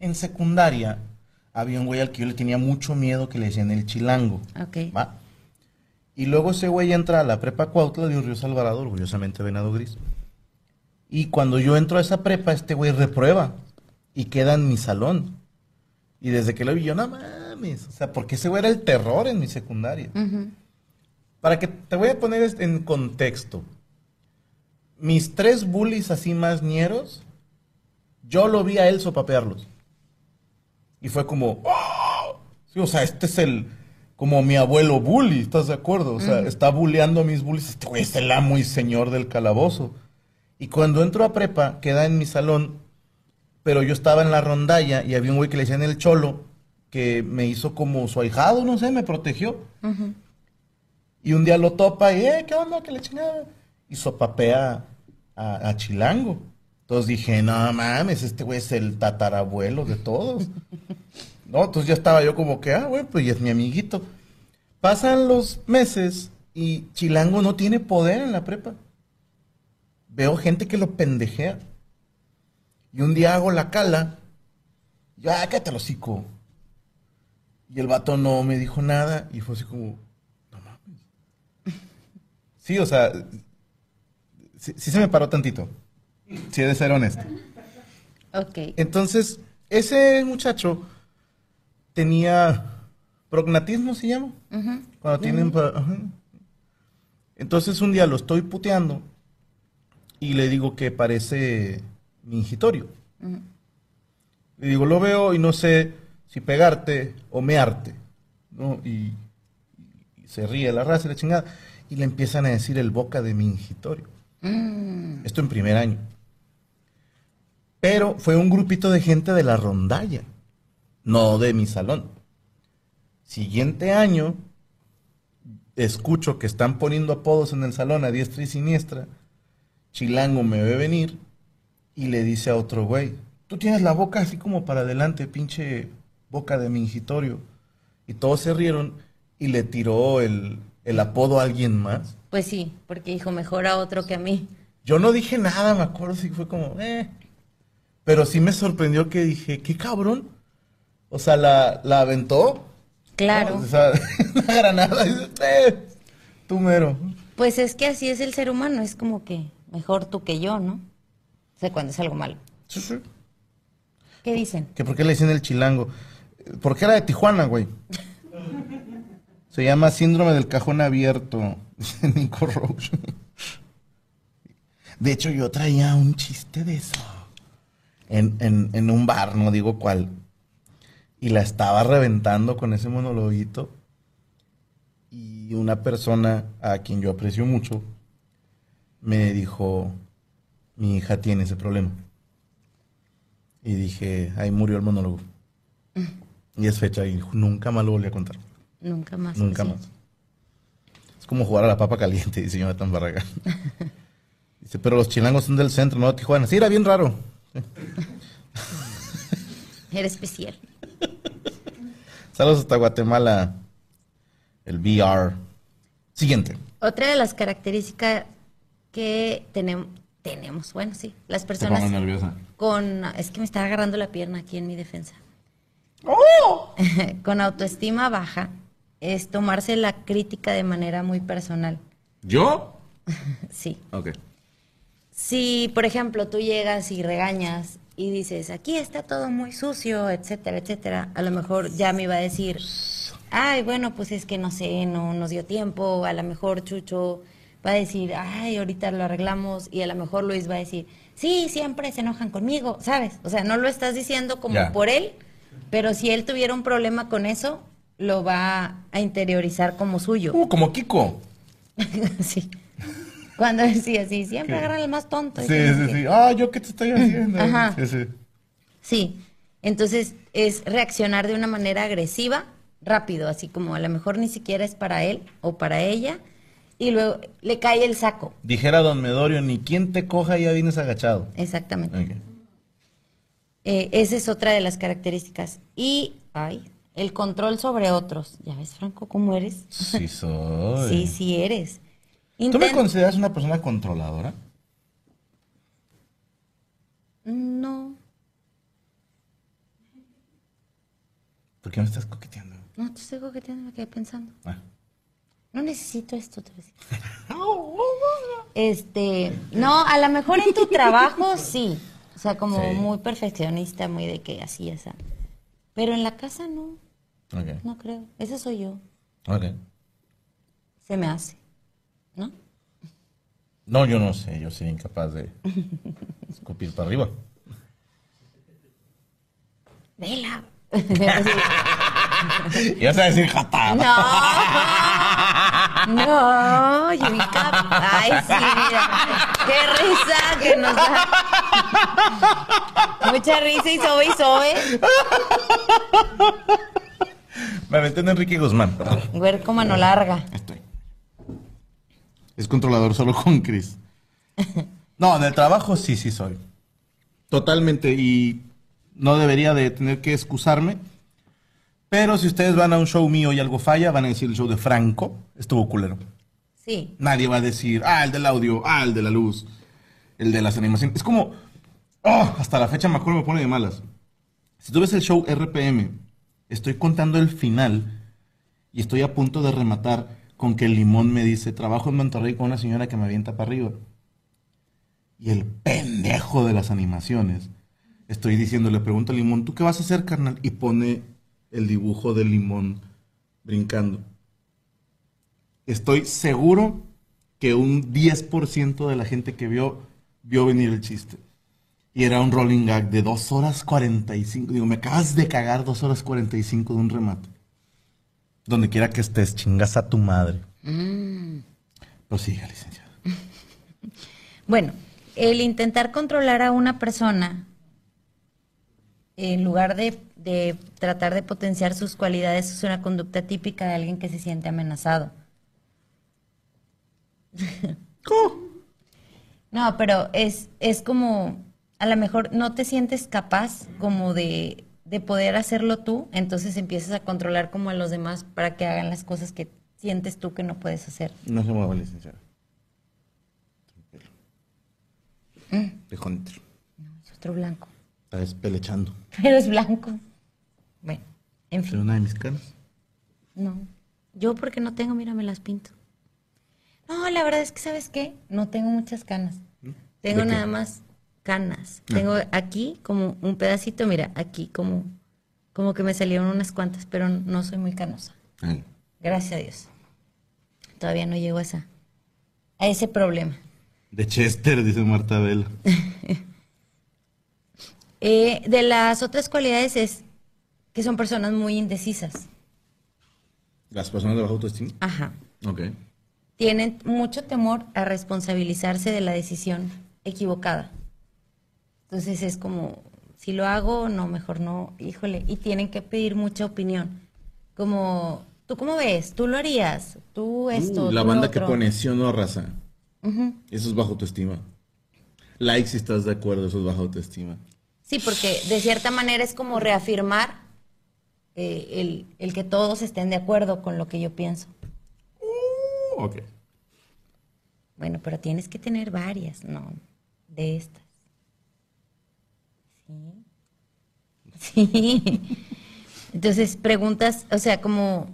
en secundaria, había un güey al que yo le tenía mucho miedo que le decían el chilango. Ok. ¿va? Y luego ese güey entra a la prepa Cuautla de Río Alvarado, orgullosamente venado gris. Y cuando yo entro a esa prepa, este güey reprueba y queda en mi salón. Y desde que lo vi yo, no mames. O sea, porque ese güey era el terror en mi secundaria. Para que te voy a poner est- en contexto. Mis tres bullies así más ñeros, yo lo vi a él sopapearlos. Y fue como, ¡oh! Sí, o sea, este es el, como mi abuelo bully, ¿estás de acuerdo? O sea, está bulleando a mis bullies. Este güey es el amo y señor del calabozo. Y cuando entro a prepa, queda en mi salón, pero yo estaba en la rondalla y había un güey que le decían el cholo, que me hizo como su ahijado, no sé, me protegió. Y un día lo topa y, eh, ¿qué onda? Que le chingada. Y sopapea a, a Chilango. Entonces dije, no mames, este güey es el tatarabuelo de todos. no, entonces ya estaba yo como que, ah, güey, pues ya es mi amiguito. Pasan los meses y Chilango no tiene poder en la prepa. Veo gente que lo pendejea. Y un día hago la cala. Y yo, ah, cállate hocico. Y el vato no me dijo nada y fue así como, no mames. Sí, o sea, sí, sí se me paró tantito. Sí, he de ser honesto. Ok. Entonces, ese muchacho tenía prognatismo, se llama. Cuando tienen... Entonces un día lo estoy puteando y le digo que parece mingitorio. Le digo, lo veo y no sé si pegarte o mearte. ¿no? Y, y se ríe la raza y la chingada. y le empiezan a decir el boca de mingitorio. Mm. Esto en primer año. Pero fue un grupito de gente de la rondalla, no de mi salón. Siguiente año, escucho que están poniendo apodos en el salón a diestra y siniestra. Chilango me ve venir y le dice a otro güey, tú tienes la boca así como para adelante, pinche boca de mingitorio. Y todos se rieron y le tiró el, el apodo a alguien más. Pues sí, porque dijo mejor a otro que a mí. Yo no dije nada, me acuerdo, sí fue como, eh. Pero sí me sorprendió que dije, qué cabrón. O sea, la, la aventó. Claro. ¿no? O sea, la granada. y dice, eh, tú mero. Pues es que así es el ser humano, es como que mejor tú que yo, ¿no? O sea, cuando es algo malo. Sí, sí. ¿Qué dicen? Que por qué le dicen el chilango. Porque era de Tijuana, güey. Se llama síndrome del cajón abierto. Dice Nico Roche. De hecho, yo traía un chiste de eso. En, en, en un bar, no digo cuál. Y la estaba reventando con ese monologuito. Y una persona a quien yo aprecio mucho me dijo, mi hija tiene ese problema. Y dije, ahí murió el monólogo. Y es fecha y nunca más lo volví a contar. Nunca más. Nunca sí. más. Es como jugar a la papa caliente, dice Jonathan Barragán. Dice, pero los chilangos son del centro, no Tijuana. Sí, era bien raro. Era especial. Saludos hasta Guatemala. El VR. Siguiente. Otra de las características que tenemos, tenemos, bueno, sí, las Te personas pongo nerviosa. con, es que me está agarrando la pierna aquí en mi defensa, ¡Oh! con autoestima baja, es tomarse la crítica de manera muy personal. ¿Yo? Sí. Ok. Si, por ejemplo, tú llegas y regañas y dices, aquí está todo muy sucio, etcétera, etcétera, a lo mejor ya me iba a decir, ay, bueno, pues es que no sé, no nos dio tiempo, a lo mejor Chucho va a decir, ay, ahorita lo arreglamos, y a lo mejor Luis va a decir, sí, siempre se enojan conmigo, ¿sabes? O sea, no lo estás diciendo como por él, pero si él tuviera un problema con eso, lo va a interiorizar como suyo. Uh, como Kiko. sí. Cuando decía así, siempre agarran al más tonto. Sí, sí, sí. Ah, ¿yo qué te estoy haciendo? Ajá. Sí, sí. Sí, entonces es reaccionar de una manera agresiva, rápido, así como a lo mejor ni siquiera es para él o para ella, y luego le cae el saco. Dijera don Medorio, ni quien te coja ya vienes agachado. Exactamente. Eh, esa es otra de las características. Y, ay, el control sobre otros. ¿Ya ves, Franco, cómo eres? Sí soy. Sí, sí eres. ¿Tú me consideras una persona controladora? No, ¿Por qué me estás coqueteando? no, te estoy coqueteando, me quedé pensando. Ah. No necesito esto, te voy a decir. Este, no, a lo mejor en tu trabajo sí. O sea, como Sí. muy perfeccionista, muy de que así, esa. Pero en la casa no, Ok. no creo. Esa soy yo. Ok. Se me hace. ¿No? No, yo no sé, yo soy incapaz de escupir para arriba. Vela. Y vas a decir jata. No. No, yo incapaz. Ay, sí, mira. Qué risa que nos da. Mucha risa y sobe y sobe. Me aventé en Enrique Guzmán. Huerco mano larga. Es controlador solo con Chris. No, en el trabajo sí, sí soy. Totalmente. Y no debería de tener que excusarme. Pero si ustedes van a un show mío y algo falla, van a decir el show de Franco. Estuvo culero. Sí. Nadie va a decir, ah, el del audio, ah, el de la luz, el de las animaciones. Es como, oh, hasta la fecha me acuerdo me pone de malas. Si tú ves el show RPM, estoy contando el final y estoy a punto de rematar con que el limón me dice, trabajo en Monterrey con una señora que me avienta para arriba. Y el pendejo de las animaciones, estoy diciendo, le pregunto al limón, ¿tú qué vas a hacer, carnal? Y pone el dibujo del limón brincando. Estoy seguro que un 10% de la gente que vio, vio venir el chiste. Y era un rolling gag de 2 horas 45. Digo, me acabas de cagar 2 horas 45 de un remate. Donde quiera que estés, chingas a tu madre. Pues siga, licenciada. Bueno, el intentar controlar a una persona en lugar de, de tratar de potenciar sus cualidades es una conducta típica de alguien que se siente amenazado. ¿Cómo? No, pero es, es como, a lo mejor no te sientes capaz como de, de poder hacerlo tú, entonces empiezas a controlar como a los demás para que hagan las cosas que sientes tú que no puedes hacer. No se mueva, licenciada. Dejó entrar. Es otro blanco, Está despelechando. pero es blanco. Bueno, en ¿Es fin, una de mis canas? no. Yo porque no tengo, mira, me las pinto. No, la verdad es que, ¿sabes qué? No tengo muchas canas. Tengo nada más canas. Tengo aquí como un pedacito, mira, aquí como, como que me salieron unas cuantas, pero no soy muy canosa. Ay. Gracias a Dios. Todavía no llego a, esa, a ese problema. De Chester, dice Marta Vela. Eh, de las otras cualidades es que son personas muy indecisas. ¿Las personas de baja autoestima? Ajá. Ok. Tienen mucho temor a responsabilizarse de la decisión equivocada. Entonces es como, si lo hago, no, mejor no, híjole. Y tienen que pedir mucha opinión. Como, ¿tú cómo ves? ¿Tú lo harías? ¿Tú esto? Uh, la tú lo banda que otro?" pone sí o no raza. Eso es baja autoestima. Like si estás de acuerdo, eso es baja autoestima. Sí, porque de cierta manera es como reafirmar eh, el, el que todos estén de acuerdo con lo que yo pienso. Ok. Bueno, pero tienes que tener varias, ¿no? De estas. Sí. Sí. Entonces, preguntas, o sea, como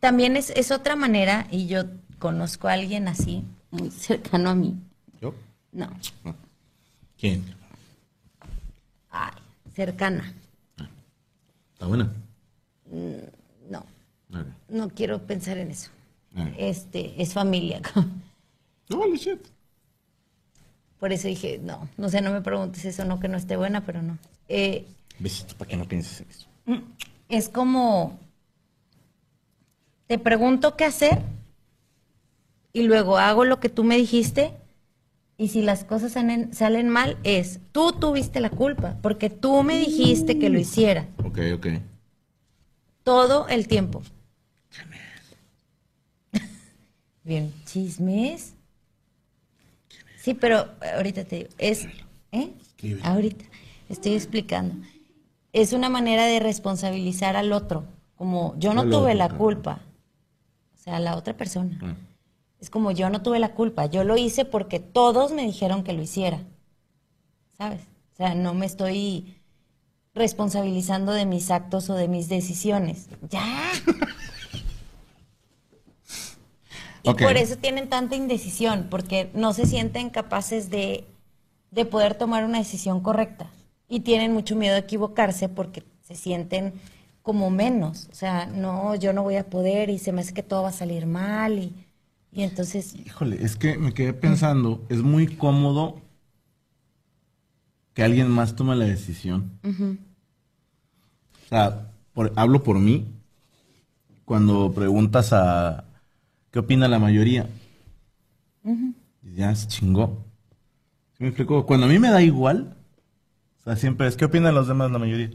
también es, es otra manera, y yo conozco a alguien así, muy cercano a mí. ¿Yo? No, ¿Quién? ay, cercana. ¿Está buena? No, Ok. no quiero pensar en eso. Este, es familia. No, vale, shit. Por eso dije, no, no sé, no me preguntes eso, no que no esté buena, pero no. Eh, Besito para que no pienses en eso. es como, te pregunto qué hacer y luego hago lo que tú me dijiste y si las cosas salen, salen mal es, tú tuviste la culpa porque tú me dijiste que lo hiciera Ok, ok. todo el tiempo. Bien, chismes. Sí, pero ahorita te digo, es, ¿eh? Ahorita, estoy explicando. Es una manera de responsabilizar al otro, como yo no tuve otro, la culpa, o sea, la otra persona. Ah. Es como yo no tuve la culpa, yo lo hice porque todos me dijeron que lo hiciera, ¿sabes? O sea, no me estoy responsabilizando de mis actos o de mis decisiones. Ya. Y por eso tienen tanta indecisión, porque no se sienten capaces de, de poder tomar una decisión correcta. Y tienen mucho miedo de equivocarse porque se sienten como menos. O sea, no, yo no voy a poder y se me hace que todo va a salir mal. Y, y entonces, Híjole, es que me quedé pensando, es muy cómodo que alguien más tome la decisión. O sea, por- hablo por mí. Cuando preguntas a qué opina la mayoría, ya se chingó. ¿Sí me explico? Cuando a mí me da igual, o sea, siempre es qué opinan los demás la mayoría.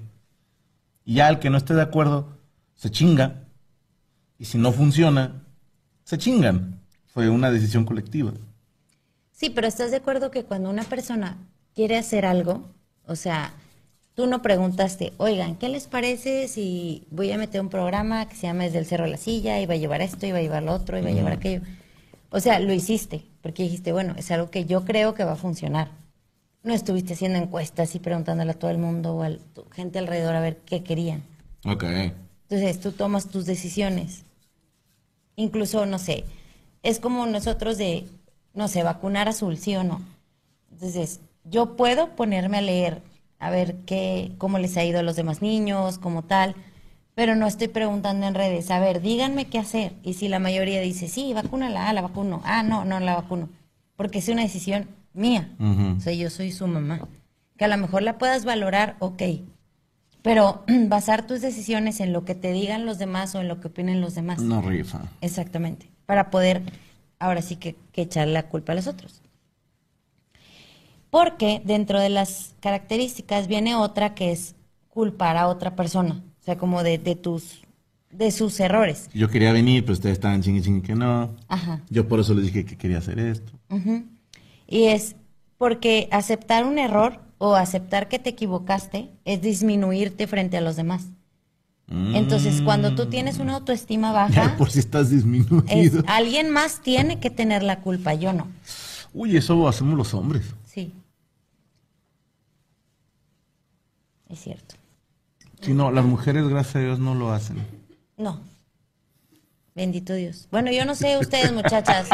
Y ya el que no esté de acuerdo, se chinga. Y si no funciona, se chingan. Fue una decisión colectiva. sí, pero ¿estás de acuerdo que cuando una persona quiere hacer algo, o sea, tú no preguntaste, oigan, ¿qué les parece si voy a meter un programa que se llama Desde el Cerro a la Silla, y va a llevar esto, y va a llevar lo otro, y va a llevar aquello? O sea, lo hiciste, porque dijiste, bueno, es algo que yo creo que va a funcionar. No estuviste haciendo encuestas y preguntándole a todo el mundo o a gente alrededor a ver qué querían. Ok. Entonces tú tomas tus decisiones. Incluso, no sé, es como nosotros de, no sé, vacunar azul, sí o no. Entonces, yo puedo ponerme a leer, a ver qué, cómo les ha ido a los demás niños, como tal, pero no estoy preguntando en redes, a ver, díganme qué hacer. Y si la mayoría dice, sí, vacúnala, ah, la vacuno, ah, no, no la vacuno, porque es una decisión mía. O sea, yo soy su mamá. Que a lo mejor la puedas valorar, ok, pero basar tus decisiones en lo que te digan los demás o en lo que opinen los demás. Una rifa. Exactamente. Para poder ahora sí que, que echarle la culpa a los otros. Porque dentro de las características viene otra que es culpar a otra persona, o sea, como de, de tus, de sus errores. Yo quería venir, pero ustedes estaban chingui chingui que no. Ajá. Yo por eso les dije que quería hacer esto. Ujú. Y es porque aceptar un error o aceptar que te equivocaste es disminuirte frente a los demás. Entonces, cuando tú tienes una autoestima Ya baja, por si estás es, disminuido. alguien más tiene que tener la culpa, yo no. Uy, eso lo hacemos los hombres. Sí. Es cierto. Si no, las mujeres, gracias a Dios, no lo hacen. No. Bendito Dios. Bueno, yo no sé ustedes, muchachas.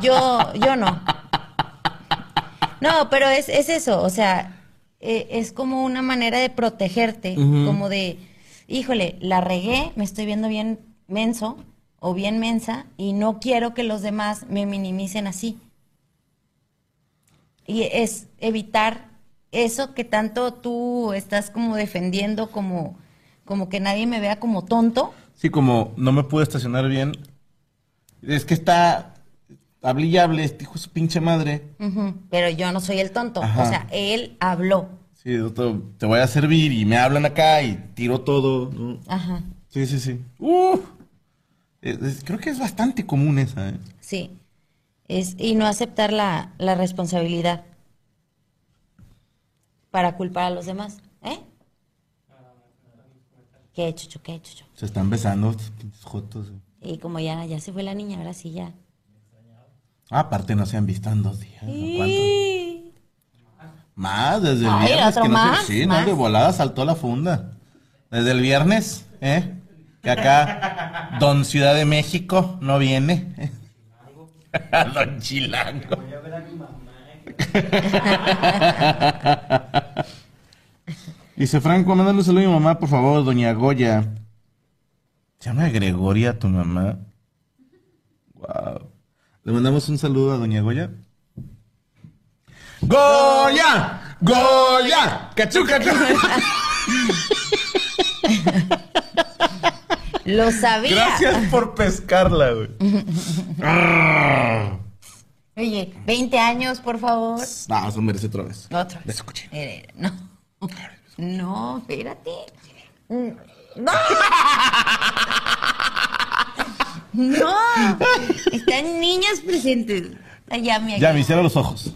Yo, yo no. No, pero es, es eso, o sea, eh, es como una manera de protegerte, como de, híjole, la regué, me estoy viendo bien menso o bien mensa y no quiero que los demás me minimicen así. Y es evitar eso que tanto tú estás como defendiendo, como, como que nadie me vea como tonto. Sí, como no me pude estacionar bien. Es que está hablillable, este hijo de su pinche madre. Pero yo no soy el tonto. Ajá. O sea, él habló. Sí, doctor, te voy a servir y me hablan acá y tiro todo. ¿no? Ajá. Sí, sí, sí. Uf. Es- es- creo que es bastante común esa, ¿eh? Sí. Es, y no aceptar la, la responsabilidad para culpar a los demás. ¿Eh? ¿Qué, Chucho? ¿Qué, Chucho? Se están besando jotos. Y como ya, ya se fue la niña, ahora sí ya. Ah, aparte no se han visto en dos días. Más, desde el Ay, viernes. otro que no se- sí, más. no, de volada saltó la funda. Desde el viernes, ¿eh? Que acá, Don Ciudad de México no viene. ¿Eh? Don Chilango. Dice Franco, mándale un saludo a mi mamá, por favor, doña Goya. ¿Se llama Gregoria tu mamá? Wow. ¿Le mandamos un saludo a doña Goya? ¡Goya! ¡Goya! ¡Cachú, cachú! Lo sabía. Gracias por pescarla, güey. Oye, 20 años, por favor. No, eso merece otra vez. Otra. La escuché. Eh, no. No, espérate. No. No. Están niñas presentes. Allá me Ya, me hicieron los ojos.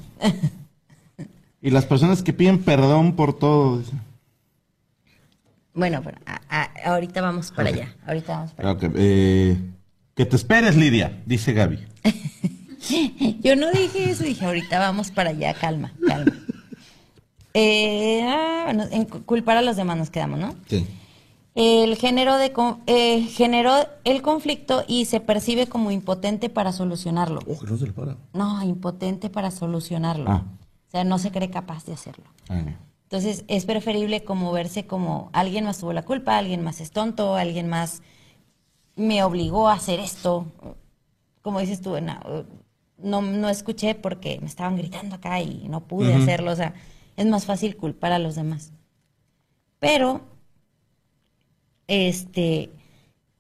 Y las personas que piden perdón por todo. dice. Bueno, pero a- a- ahorita vamos para allá. Ahorita vamos para Ok, eh, que te esperes, Lidia, dice Gaby. allá. Yo no dije eso, dije ahorita vamos para allá. Calma, calma. Eh, ah, bueno, en cu- culpar a los demás nos quedamos, ¿no? Sí. El género de con- eh, generó el conflicto y se percibe como impotente para solucionarlo. Oh, que no se le para. No, impotente para solucionarlo. Ah. O sea, no se cree capaz de hacerlo. Ah, Entonces, es preferible como verse como alguien más tuvo la culpa, alguien más es tonto, alguien más me obligó a hacer esto. Como dices tú, no, no, no escuché porque me estaban gritando acá y no pude hacerlo. O sea, es más fácil culpar a los demás. Pero, este,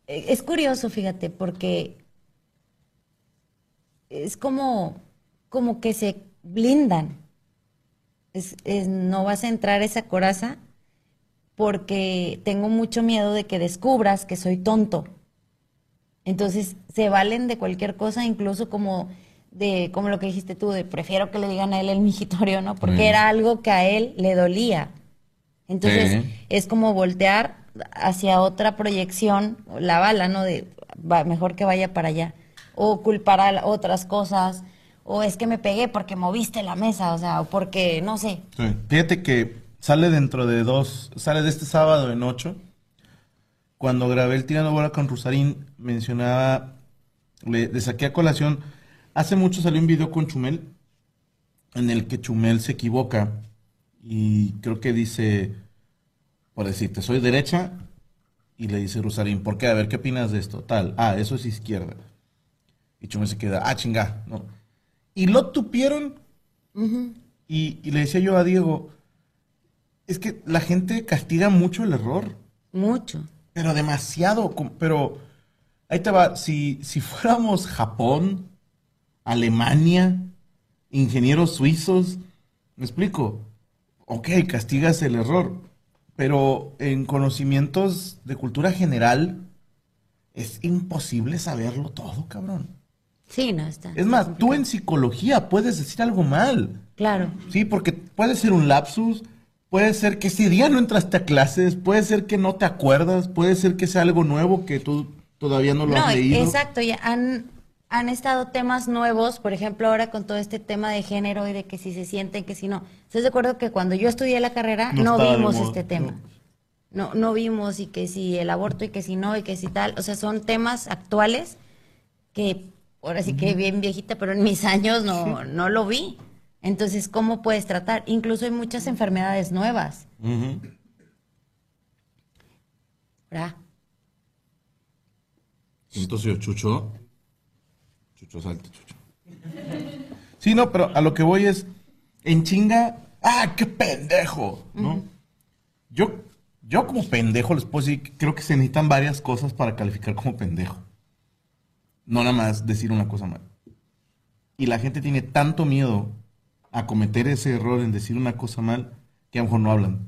eh, es curioso, fíjate, porque es como, como que se blindan. Es, es- no vas a entrar a esa coraza porque tengo mucho miedo de que descubras que soy tonto. Entonces se valen de cualquier cosa, incluso como de como lo que dijiste tú, de prefiero que le digan a él el mijitorio, ¿no? Porque Sí. era algo que a él le dolía. Entonces Sí. es como voltear hacia otra proyección la bala, ¿no? De va, mejor que vaya para allá. O culpar a otras cosas. O es que me pegué porque moviste la mesa, o sea, o porque, no sé. Fíjate que sale dentro de dos, sale de este sábado en ocho. Cuando grabé el Tirando Bola con Rusarín, mencionaba, le, le saqué a colación, hace mucho salió un video con Chumel, en el que Chumel se equivoca y creo que dice, por decirte, soy derecha, y le dice Rusarín, ¿por qué? A ver, ¿qué opinas de esto? Tal, ah, eso es izquierda. Y Chumel se queda, ah, chinga, no. Y lo tupieron y, y le decía yo a Diego, es que la gente castiga mucho el error, Mucho. pero demasiado. Pero ahí te va, si, si fuéramos Japón Alemania, ingenieros suizos. ¿Me explico? Ok, castigas el error, pero en conocimientos de cultura general es imposible saberlo todo, cabrón. Sí, no está. Es más, tú en psicología puedes decir algo mal. Claro. Sí, porque puede ser un lapsus, puede ser que ese día no entraste a clases, puede ser que no te acuerdas, puede ser que sea algo nuevo que tú todavía no lo No, has leído. exacto, ya han, han estado temas nuevos, por ejemplo, ahora con todo este tema de género y de que si se sienten, que si no. ¿Estás de acuerdo que cuando yo estudié la carrera No vimos este tema? No, no vimos y que si el aborto y que si no y que si tal. O sea, son temas actuales que ahora sí que bien viejita, pero en mis años no, no lo vi. Entonces, ¿cómo puedes tratar? Incluso hay muchas enfermedades nuevas. ¿verdad? Entonces, Chucho. Chucho, salte, Chucho. Sí, no, pero a lo que voy es. En chinga. ¡Ah, qué pendejo! ¿No? Yo, yo como pendejo les puedo decir que creo que se necesitan varias cosas para calificar como pendejo. No nada más decir una cosa mal. Y la gente tiene tanto miedo a cometer ese error en decir una cosa mal que a lo mejor no hablan.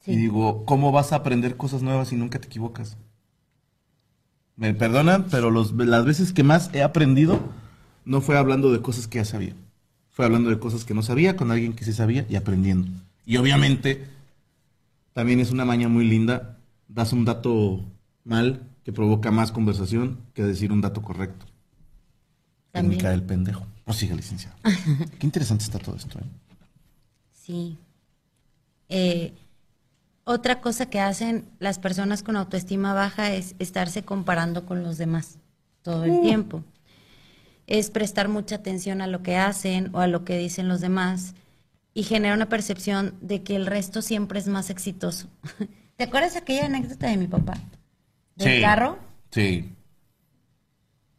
Sí. Y digo, ¿cómo vas a aprender cosas nuevas si nunca te equivocas? Me perdonan, pero los- las veces que más he aprendido no fue hablando de cosas que ya sabía. Fue hablando de cosas que no sabía con alguien que sí sabía y aprendiendo. Y obviamente también es una maña muy linda. Das un dato mal que provoca más conversación que decir un dato correcto. También. Técnica del pendejo. No siga, licenciado. Qué interesante está todo esto. ¿eh? Sí. Eh, otra cosa que hacen las personas con autoestima baja es estarse comparando con los demás todo el tiempo. Es prestar mucha atención a lo que hacen o a lo que dicen los demás y genera una percepción de que el resto siempre es más exitoso. ¿Te acuerdas aquella anécdota de mi papá? ¿Del Sí. carro? Sí.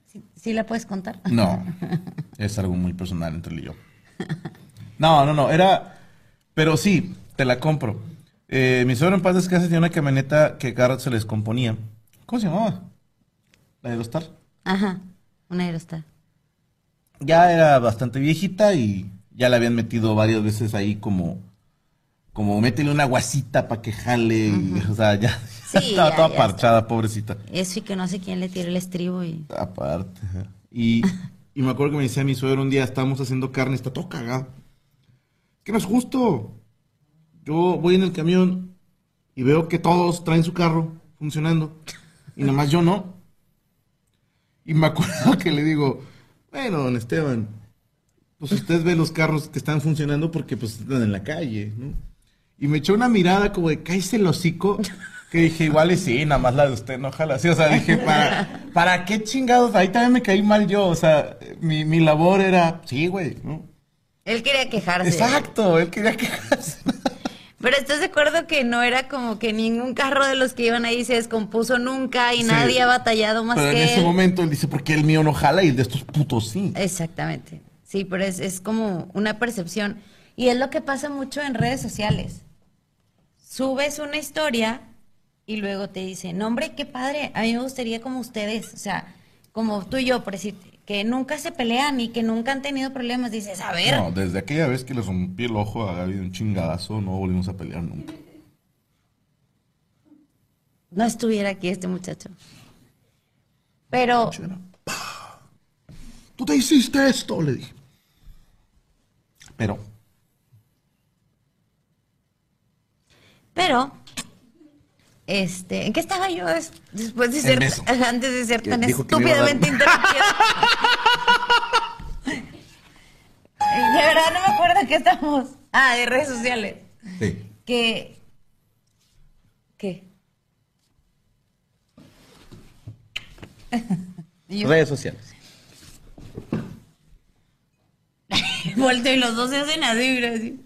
¿Sí, sí la puedes contar? No, es algo muy personal entre él y yo. No, no, no, era... Pero sí, te la compro. Eh, mi suegro en paz descanse tenía una camioneta que cada rato se les componía. ¿Cómo se llamaba? La Aerostar. Ajá, una aerostar. Ya era bastante viejita y ya la habían metido varias veces ahí como... Como métele una guasita para que jale. y, o sea, ya, Sí, estaba ya, toda ya parchada, pobrecita. Eso y que no sé quién le tiró el estribo y... Aparte. Y, y me acuerdo que me decía mi suegro un día, estábamos haciendo carne, está todo cagado. Que no es justo. Yo voy en el camión y veo que todos traen su carro funcionando y nada más yo no. Y me acuerdo que le digo, bueno, don Esteban, pues usted ve los carros que están funcionando porque pues están en la calle, ¿no? Y me echó una mirada como de, cállese el hocico. Que dije, igual y sí, nada más la de usted, no ojalá. Sí, o sea, dije, ¿para, ¿para qué chingados? Ahí también me caí mal yo. O sea, mi, mi labor era, sí, güey, ¿no? Él quería quejarse. Exacto, él quería quejarse. Pero ¿estás de acuerdo que no era como que ningún carro de los que iban ahí se descompuso nunca y Sí. nadie ha batallado más Pero en que ese él? momento él dice, ¿por qué el mío no jala y el de estos putos sí? Exactamente. Sí, pero es, es como una percepción. Y es lo que pasa mucho en redes sociales. Subes una historia y luego te dicen, no, hombre, qué padre, a mí me gustaría como ustedes, o sea, como tú y yo, por decirte, que nunca se pelean y que nunca han tenido problemas. Dices, a ver, No, desde aquella vez que le rompí el ojo a Gaby de un chingadazo, no volvimos a pelear nunca. no estuviera aquí este muchacho. Pero Tú te hiciste esto, le dije. Pero, Pero, este, ¿en qué estaba yo des- después de ser, antes de ser tan estúpidamente interrumpida? de verdad no me acuerdo en qué estamos. Ah, de redes sociales. sí. Que, ¿qué? Redes sociales. volteo y los dos se hacen así, así.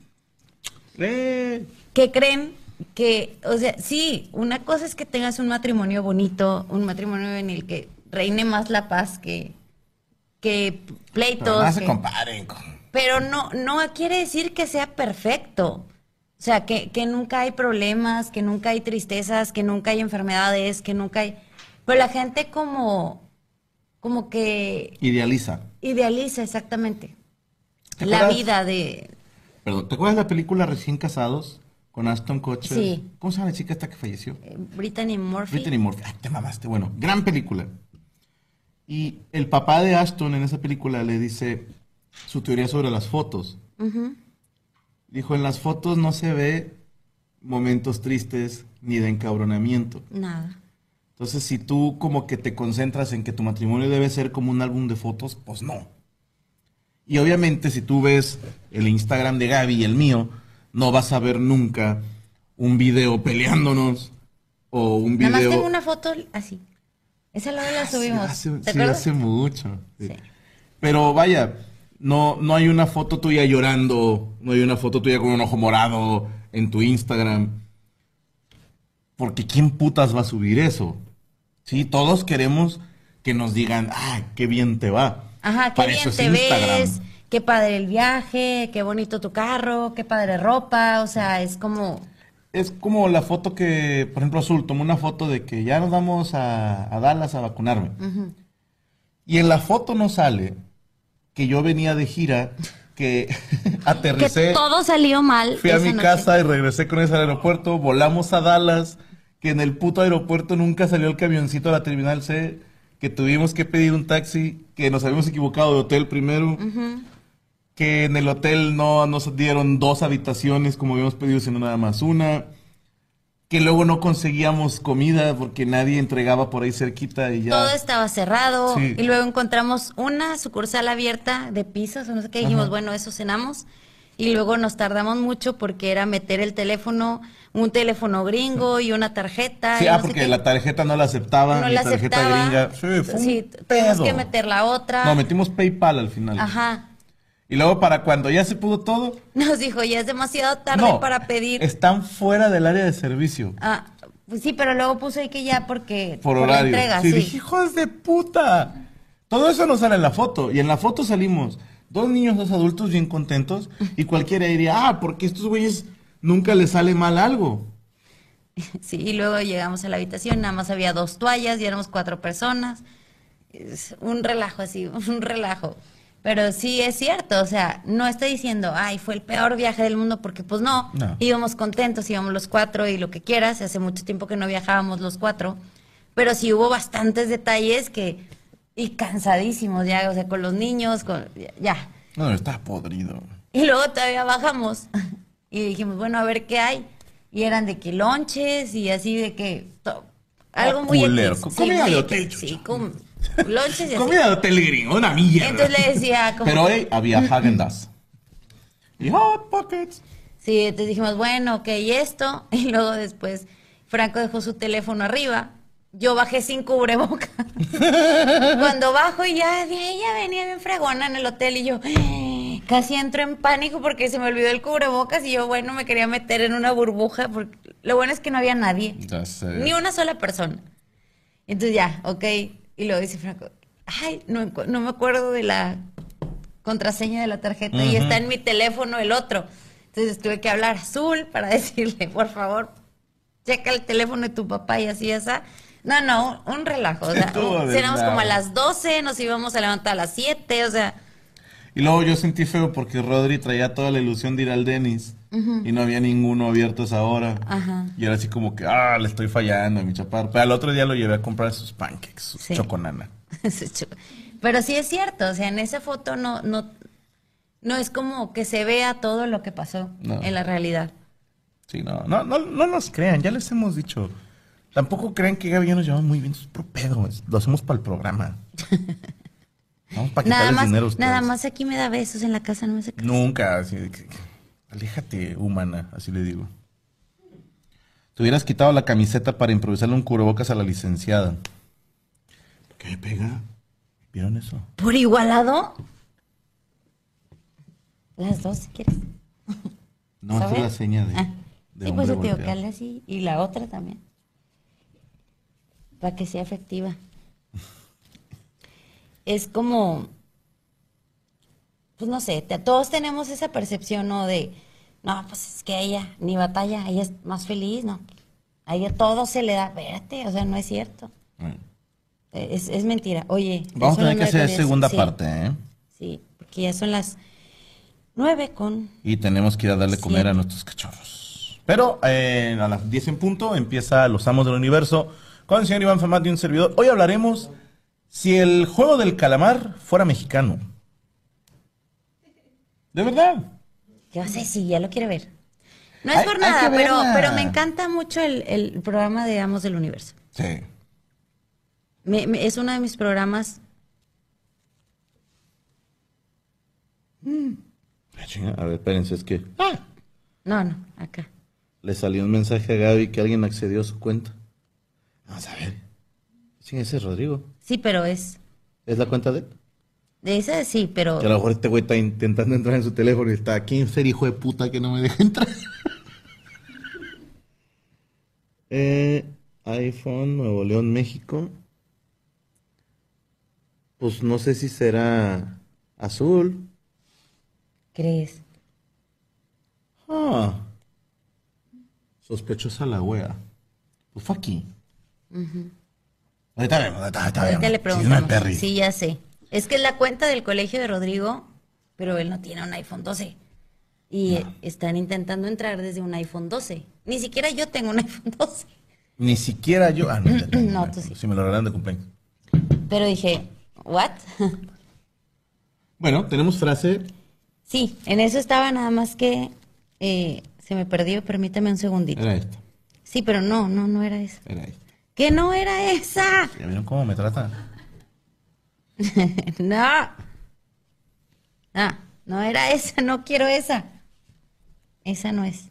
Eh, que creen que, o sea, sí, una cosa es que tengas un matrimonio bonito, un matrimonio en el que reine más la paz que, que pero pleitos. no se comparen con... pero no, no quiere decir que sea perfecto. O sea, que, que nunca hay problemas, que nunca hay tristezas, que nunca hay enfermedades, que nunca hay... Pero la gente como como que Idealiza. idealiza exactamente ¿Te la acuerdas? vida de... Perdón, ¿te acuerdas de la película Recién Casados con Aston Kutcher? Sí. ¿Cómo se llama la chica esta que falleció? eh, Brittany Murphy. Brittany Murphy. Ay, te mamaste. Bueno, gran película. Y el papá de Ashton en esa película le dice su teoría sobre las fotos. Dijo, en las fotos no se ve momentos tristes ni de encabronamiento. Nada. Entonces, si tú como que te concentras en que tu matrimonio debe ser como un álbum de fotos, pues no. Y obviamente si tú ves el Instagram de Gaby y el mío, no vas a ver nunca un video peleándonos o un video... Nada más tengo una foto así. Esa luego la Ah, sí, subimos. hace- ¿Te sí, acuerdas? hace mucho. sí. Sí. Pero vaya, no, no hay una foto tuya llorando, no hay una foto tuya con un ojo morado en tu Instagram. Porque ¿quién putas va a subir eso? Sí, todos queremos que nos digan, ah, qué bien te va. Ajá, qué Para bien eso es te Instagram. ves, qué padre el viaje, qué bonito tu carro, qué padre ropa, o sea, es como... Es como la foto que, por ejemplo, Azul tomó una foto de que ya nos vamos a, a Dallas a vacunarme. Y en la foto no sale que yo venía de gira, que aterricé. Que todo salió mal. Fui a mi noche. casa y regresé con ese al aeropuerto, volamos a Dallas, que en el puto aeropuerto nunca salió el camioncito a la terminal C, que tuvimos que pedir un taxi, que nos habíamos equivocado de hotel primero, que en el hotel no nos dieron dos habitaciones como habíamos pedido, sino nada más una, que luego no conseguíamos comida porque nadie entregaba por ahí cerquita y ya. Todo estaba cerrado Sí. y luego encontramos una sucursal abierta de pizzas o no sé qué. Dijimos, Ajá. bueno, eso cenamos. Y luego nos tardamos mucho porque era meter el teléfono, un teléfono gringo y una tarjeta. Sí, y ah, no porque la tarjeta no la aceptaba, no la tarjeta aceptaba. gringa. Sí, fue Sí, pedo. que meter la otra. No, metimos PayPal al final. Ajá. Y luego para cuando ya se pudo todo, Nos dijo, ya es demasiado tarde no, para pedir. están fuera del área de servicio. Ah, pues sí, pero luego puse ahí que ya porque Por horario. entrega, sí, sí. dije, hijos de puta. Todo eso no sale en la foto. Y en la foto salimos dos niños, dos adultos bien contentos. Y cualquiera diría, ah, porque estos güeyes nunca les sale mal algo. Sí, y luego llegamos a la habitación, nada más había dos toallas y éramos cuatro personas. Es un relajo así, un relajo. Pero sí es cierto, o sea, no estoy diciendo, ay, fue el peor viaje del mundo, porque pues no, No. íbamos contentos, íbamos los cuatro y lo que quieras, hace mucho tiempo que no viajábamos los cuatro, pero sí hubo bastantes detalles que, y cansadísimos ya, o sea, con los niños, con, ya. No, está podrido. Y luego todavía bajamos y dijimos, bueno, a ver qué hay. Y eran de que lonches y así de que to- algo muy culero. Sí, muy Sí, com- lonches. Comida de hotel gringo, una mierda. Entonces le decía como Pero hey, había Häagen-Dazs. Y Hot Pockets. Sí, entonces dijimos, bueno, ok, y esto. Y luego después Franco dejó su teléfono arriba. Yo bajé sin cubreboca. Cuando bajo y ya, ya venía bien fregona en el hotel y yo casi entro en pánico porque se me olvidó el cubrebocas y yo, bueno, me quería meter en una burbuja porque lo bueno es que no había nadie. Ni una sola persona. Entonces ya, ok. Y luego dice Franco, ay, no, no me acuerdo de la contraseña de la tarjeta y está en mi teléfono el otro. Entonces tuve que hablar azul para decirle, por favor, checa el teléfono de tu papá y así, esa. No, no, un relajo. O sea, cenamos como a las 12, nos íbamos a levantar a las 7, o sea, Y luego yo sentí feo porque Rodri traía toda la ilusión de ir al Denis y no había ninguno abierto a esa hora. Ajá. Y era así como que, ah, le estoy fallando a mi chaparro. Pero al otro día lo llevé a comprar sus pancakes, sus Sí. choconana. Pero sí es cierto, o sea, en esa foto no, no, no es como que se vea todo lo que pasó No. en la realidad. Sí, no, no, no, no nos crean, ya les hemos dicho. Tampoco crean que Gaby y yo nos llevamos muy bien, es pedo, lo hacemos para el programa. Vamos para Nada más, dinero a ustedes. nada más aquí me da besos en la casa, no me hace caso. Nunca, así de que- que- aléjate, humana, así le digo. Te hubieras quitado la camiseta para improvisarle un cubrebocas a la licenciada. ¿Qué pega? ¿Vieron eso? ¿Por igualado? Las dos, si quieres. No, esa es la seña de, Ah, de sí, pues yo te digo así. Y la otra también. Para que sea efectiva. es como, pues no sé, te- todos tenemos esa percepción, ¿no? De, no, pues es que ella ni batalla, ella es más feliz, ¿no? A ella todo se le da, espérate, o sea, no es cierto. Eh, Es, es mentira. Oye. Vamos a tener que hacer segunda. Sí, parte, ¿eh? Sí, porque ya son las nueve con... Y tenemos que ir a darle comer a nuestros cachorros. Pero eh, a las 10 en punto empieza Los Amos del Universo con el señor Iván Famati y un servidor. Hoy hablaremos si el juego del calamar fuera mexicano. ¿De verdad? Yo sé, sí, ya lo quiere ver. No es Hay- por nada, pero, me encanta mucho el, el programa de Amos del Universo. Sí. Me- me- es uno de mis programas. Ah, chinga, A ver, espérense, es que No, no, acá. le salió un mensaje a Gaby que alguien accedió a su cuenta. Vamos a ver. Sí, ese es Rodrigo. Sí, pero es. ¿Es la cuenta de él? De ese sí, pero. Que a lo mejor este güey está intentando entrar en su teléfono y está, ¿quién ser hijo de puta que no me deja entrar? eh, iPhone, Nuevo León, México. Pues no sé si será azul. ¿Crees? Ah. Sospechosa la wea. Pues fue aquí. Ahorita vemos, ahorita, ahorita Ahorita vemos. le. Sí, ya sé. Es que es la cuenta del colegio de Rodrigo, pero él no tiene un iPhone 12. Y están intentando entrar desde un iPhone 12. Ni siquiera yo tengo un iPhone 12. Ni siquiera yo. Ah, no, ya tengo, No, tú sí. Si me lo regalan de cumpleaños. Pero dije, ¿what? Bueno, tenemos frase. sí, en eso estaba nada más que eh, se me perdió. Permítame un segundito. Era esta. Sí, pero no, no, no era esa. Era esta. ¿Que no era esa? ¿Ya vieron cómo me trata? no. Ah, no era esa, no quiero esa. Esa no es.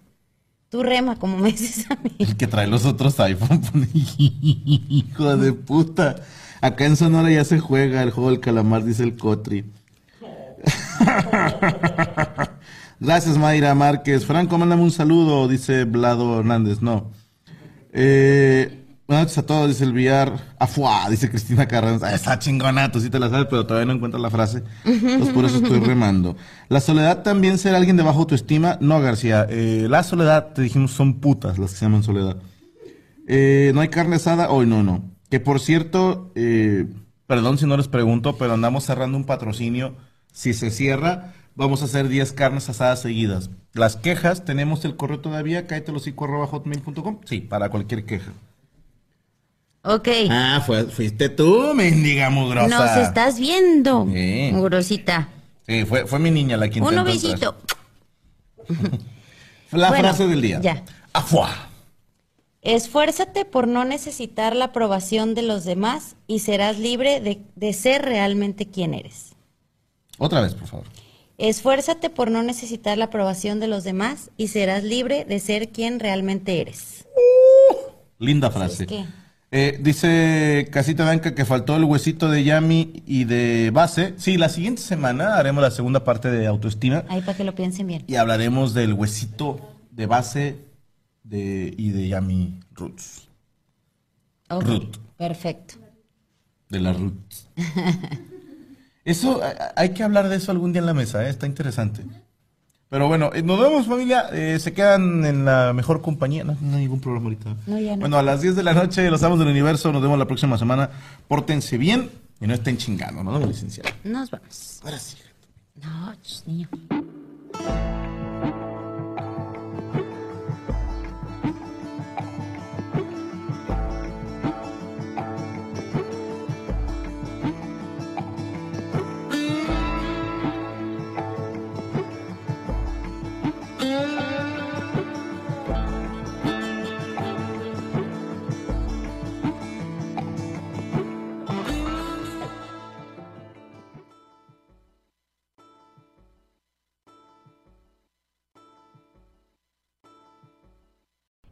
Tú rema, como me dices a mí. El que trae los otros iPhone. Hijo de puta. Acá en Sonora ya se juega el juego del calamar, dice el Cotri. Gracias, Mayra Márquez. Franco, mándame un saludo, dice Vlado Hernández. No. Eh, buenas noches a todos, dice el VR. Afuá, dice Cristina Carranza. Ah, Está chingona, tú sí te la sabes, pero todavía no encuentras la frase. Pues por eso estoy remando. La soledad también será alguien de baja autoestima. No, García. eh, la soledad, te dijimos, son putas las que se llaman soledad. Eh, no hay carne asada. Hoy no, no. Que por cierto, eh, perdón si no les pregunto, pero andamos cerrando un patrocinio. Si se cierra, vamos a hacer 10 carnes asadas seguidas. Las quejas, tenemos el correo todavía, hotmail.com. Sí, para cualquier queja. Ok. Ah, fue, fuiste tú, mendiga mugrosa. Nos estás viendo, Sí. grosita. Sí, fue, fue mi niña la que Un intentó besito. entrar. La Bueno, frase del día. ya. Afuá. Esfuérzate por no necesitar la aprobación de los demás y serás libre de, de ser realmente quien eres. Otra vez, por favor. Esfuérzate por no necesitar la aprobación de los demás y serás libre de ser quien realmente eres. Linda frase. es que- Eh, dice Casita Blanca que faltó el huesito de Yami y de base. Sí, la siguiente semana haremos la segunda parte de autoestima Ahí para que lo piensen bien. y hablaremos del huesito de base de, y de Yami Roots. Ok, Ruth. Perfecto. De las Roots. Eso, hay que hablar de eso algún día en la mesa, ¿eh? está interesante. Pero bueno, eh, nos vemos familia, eh, se quedan en la mejor compañía, no, no hay ningún problema ahorita. No, ya no. Bueno, a las 10 de la noche, los amos del universo, nos vemos la próxima semana. Pórtense bien y no estén chingando, nos vemos licenciado. Nos vamos. Ahora sí. No, ch, niño.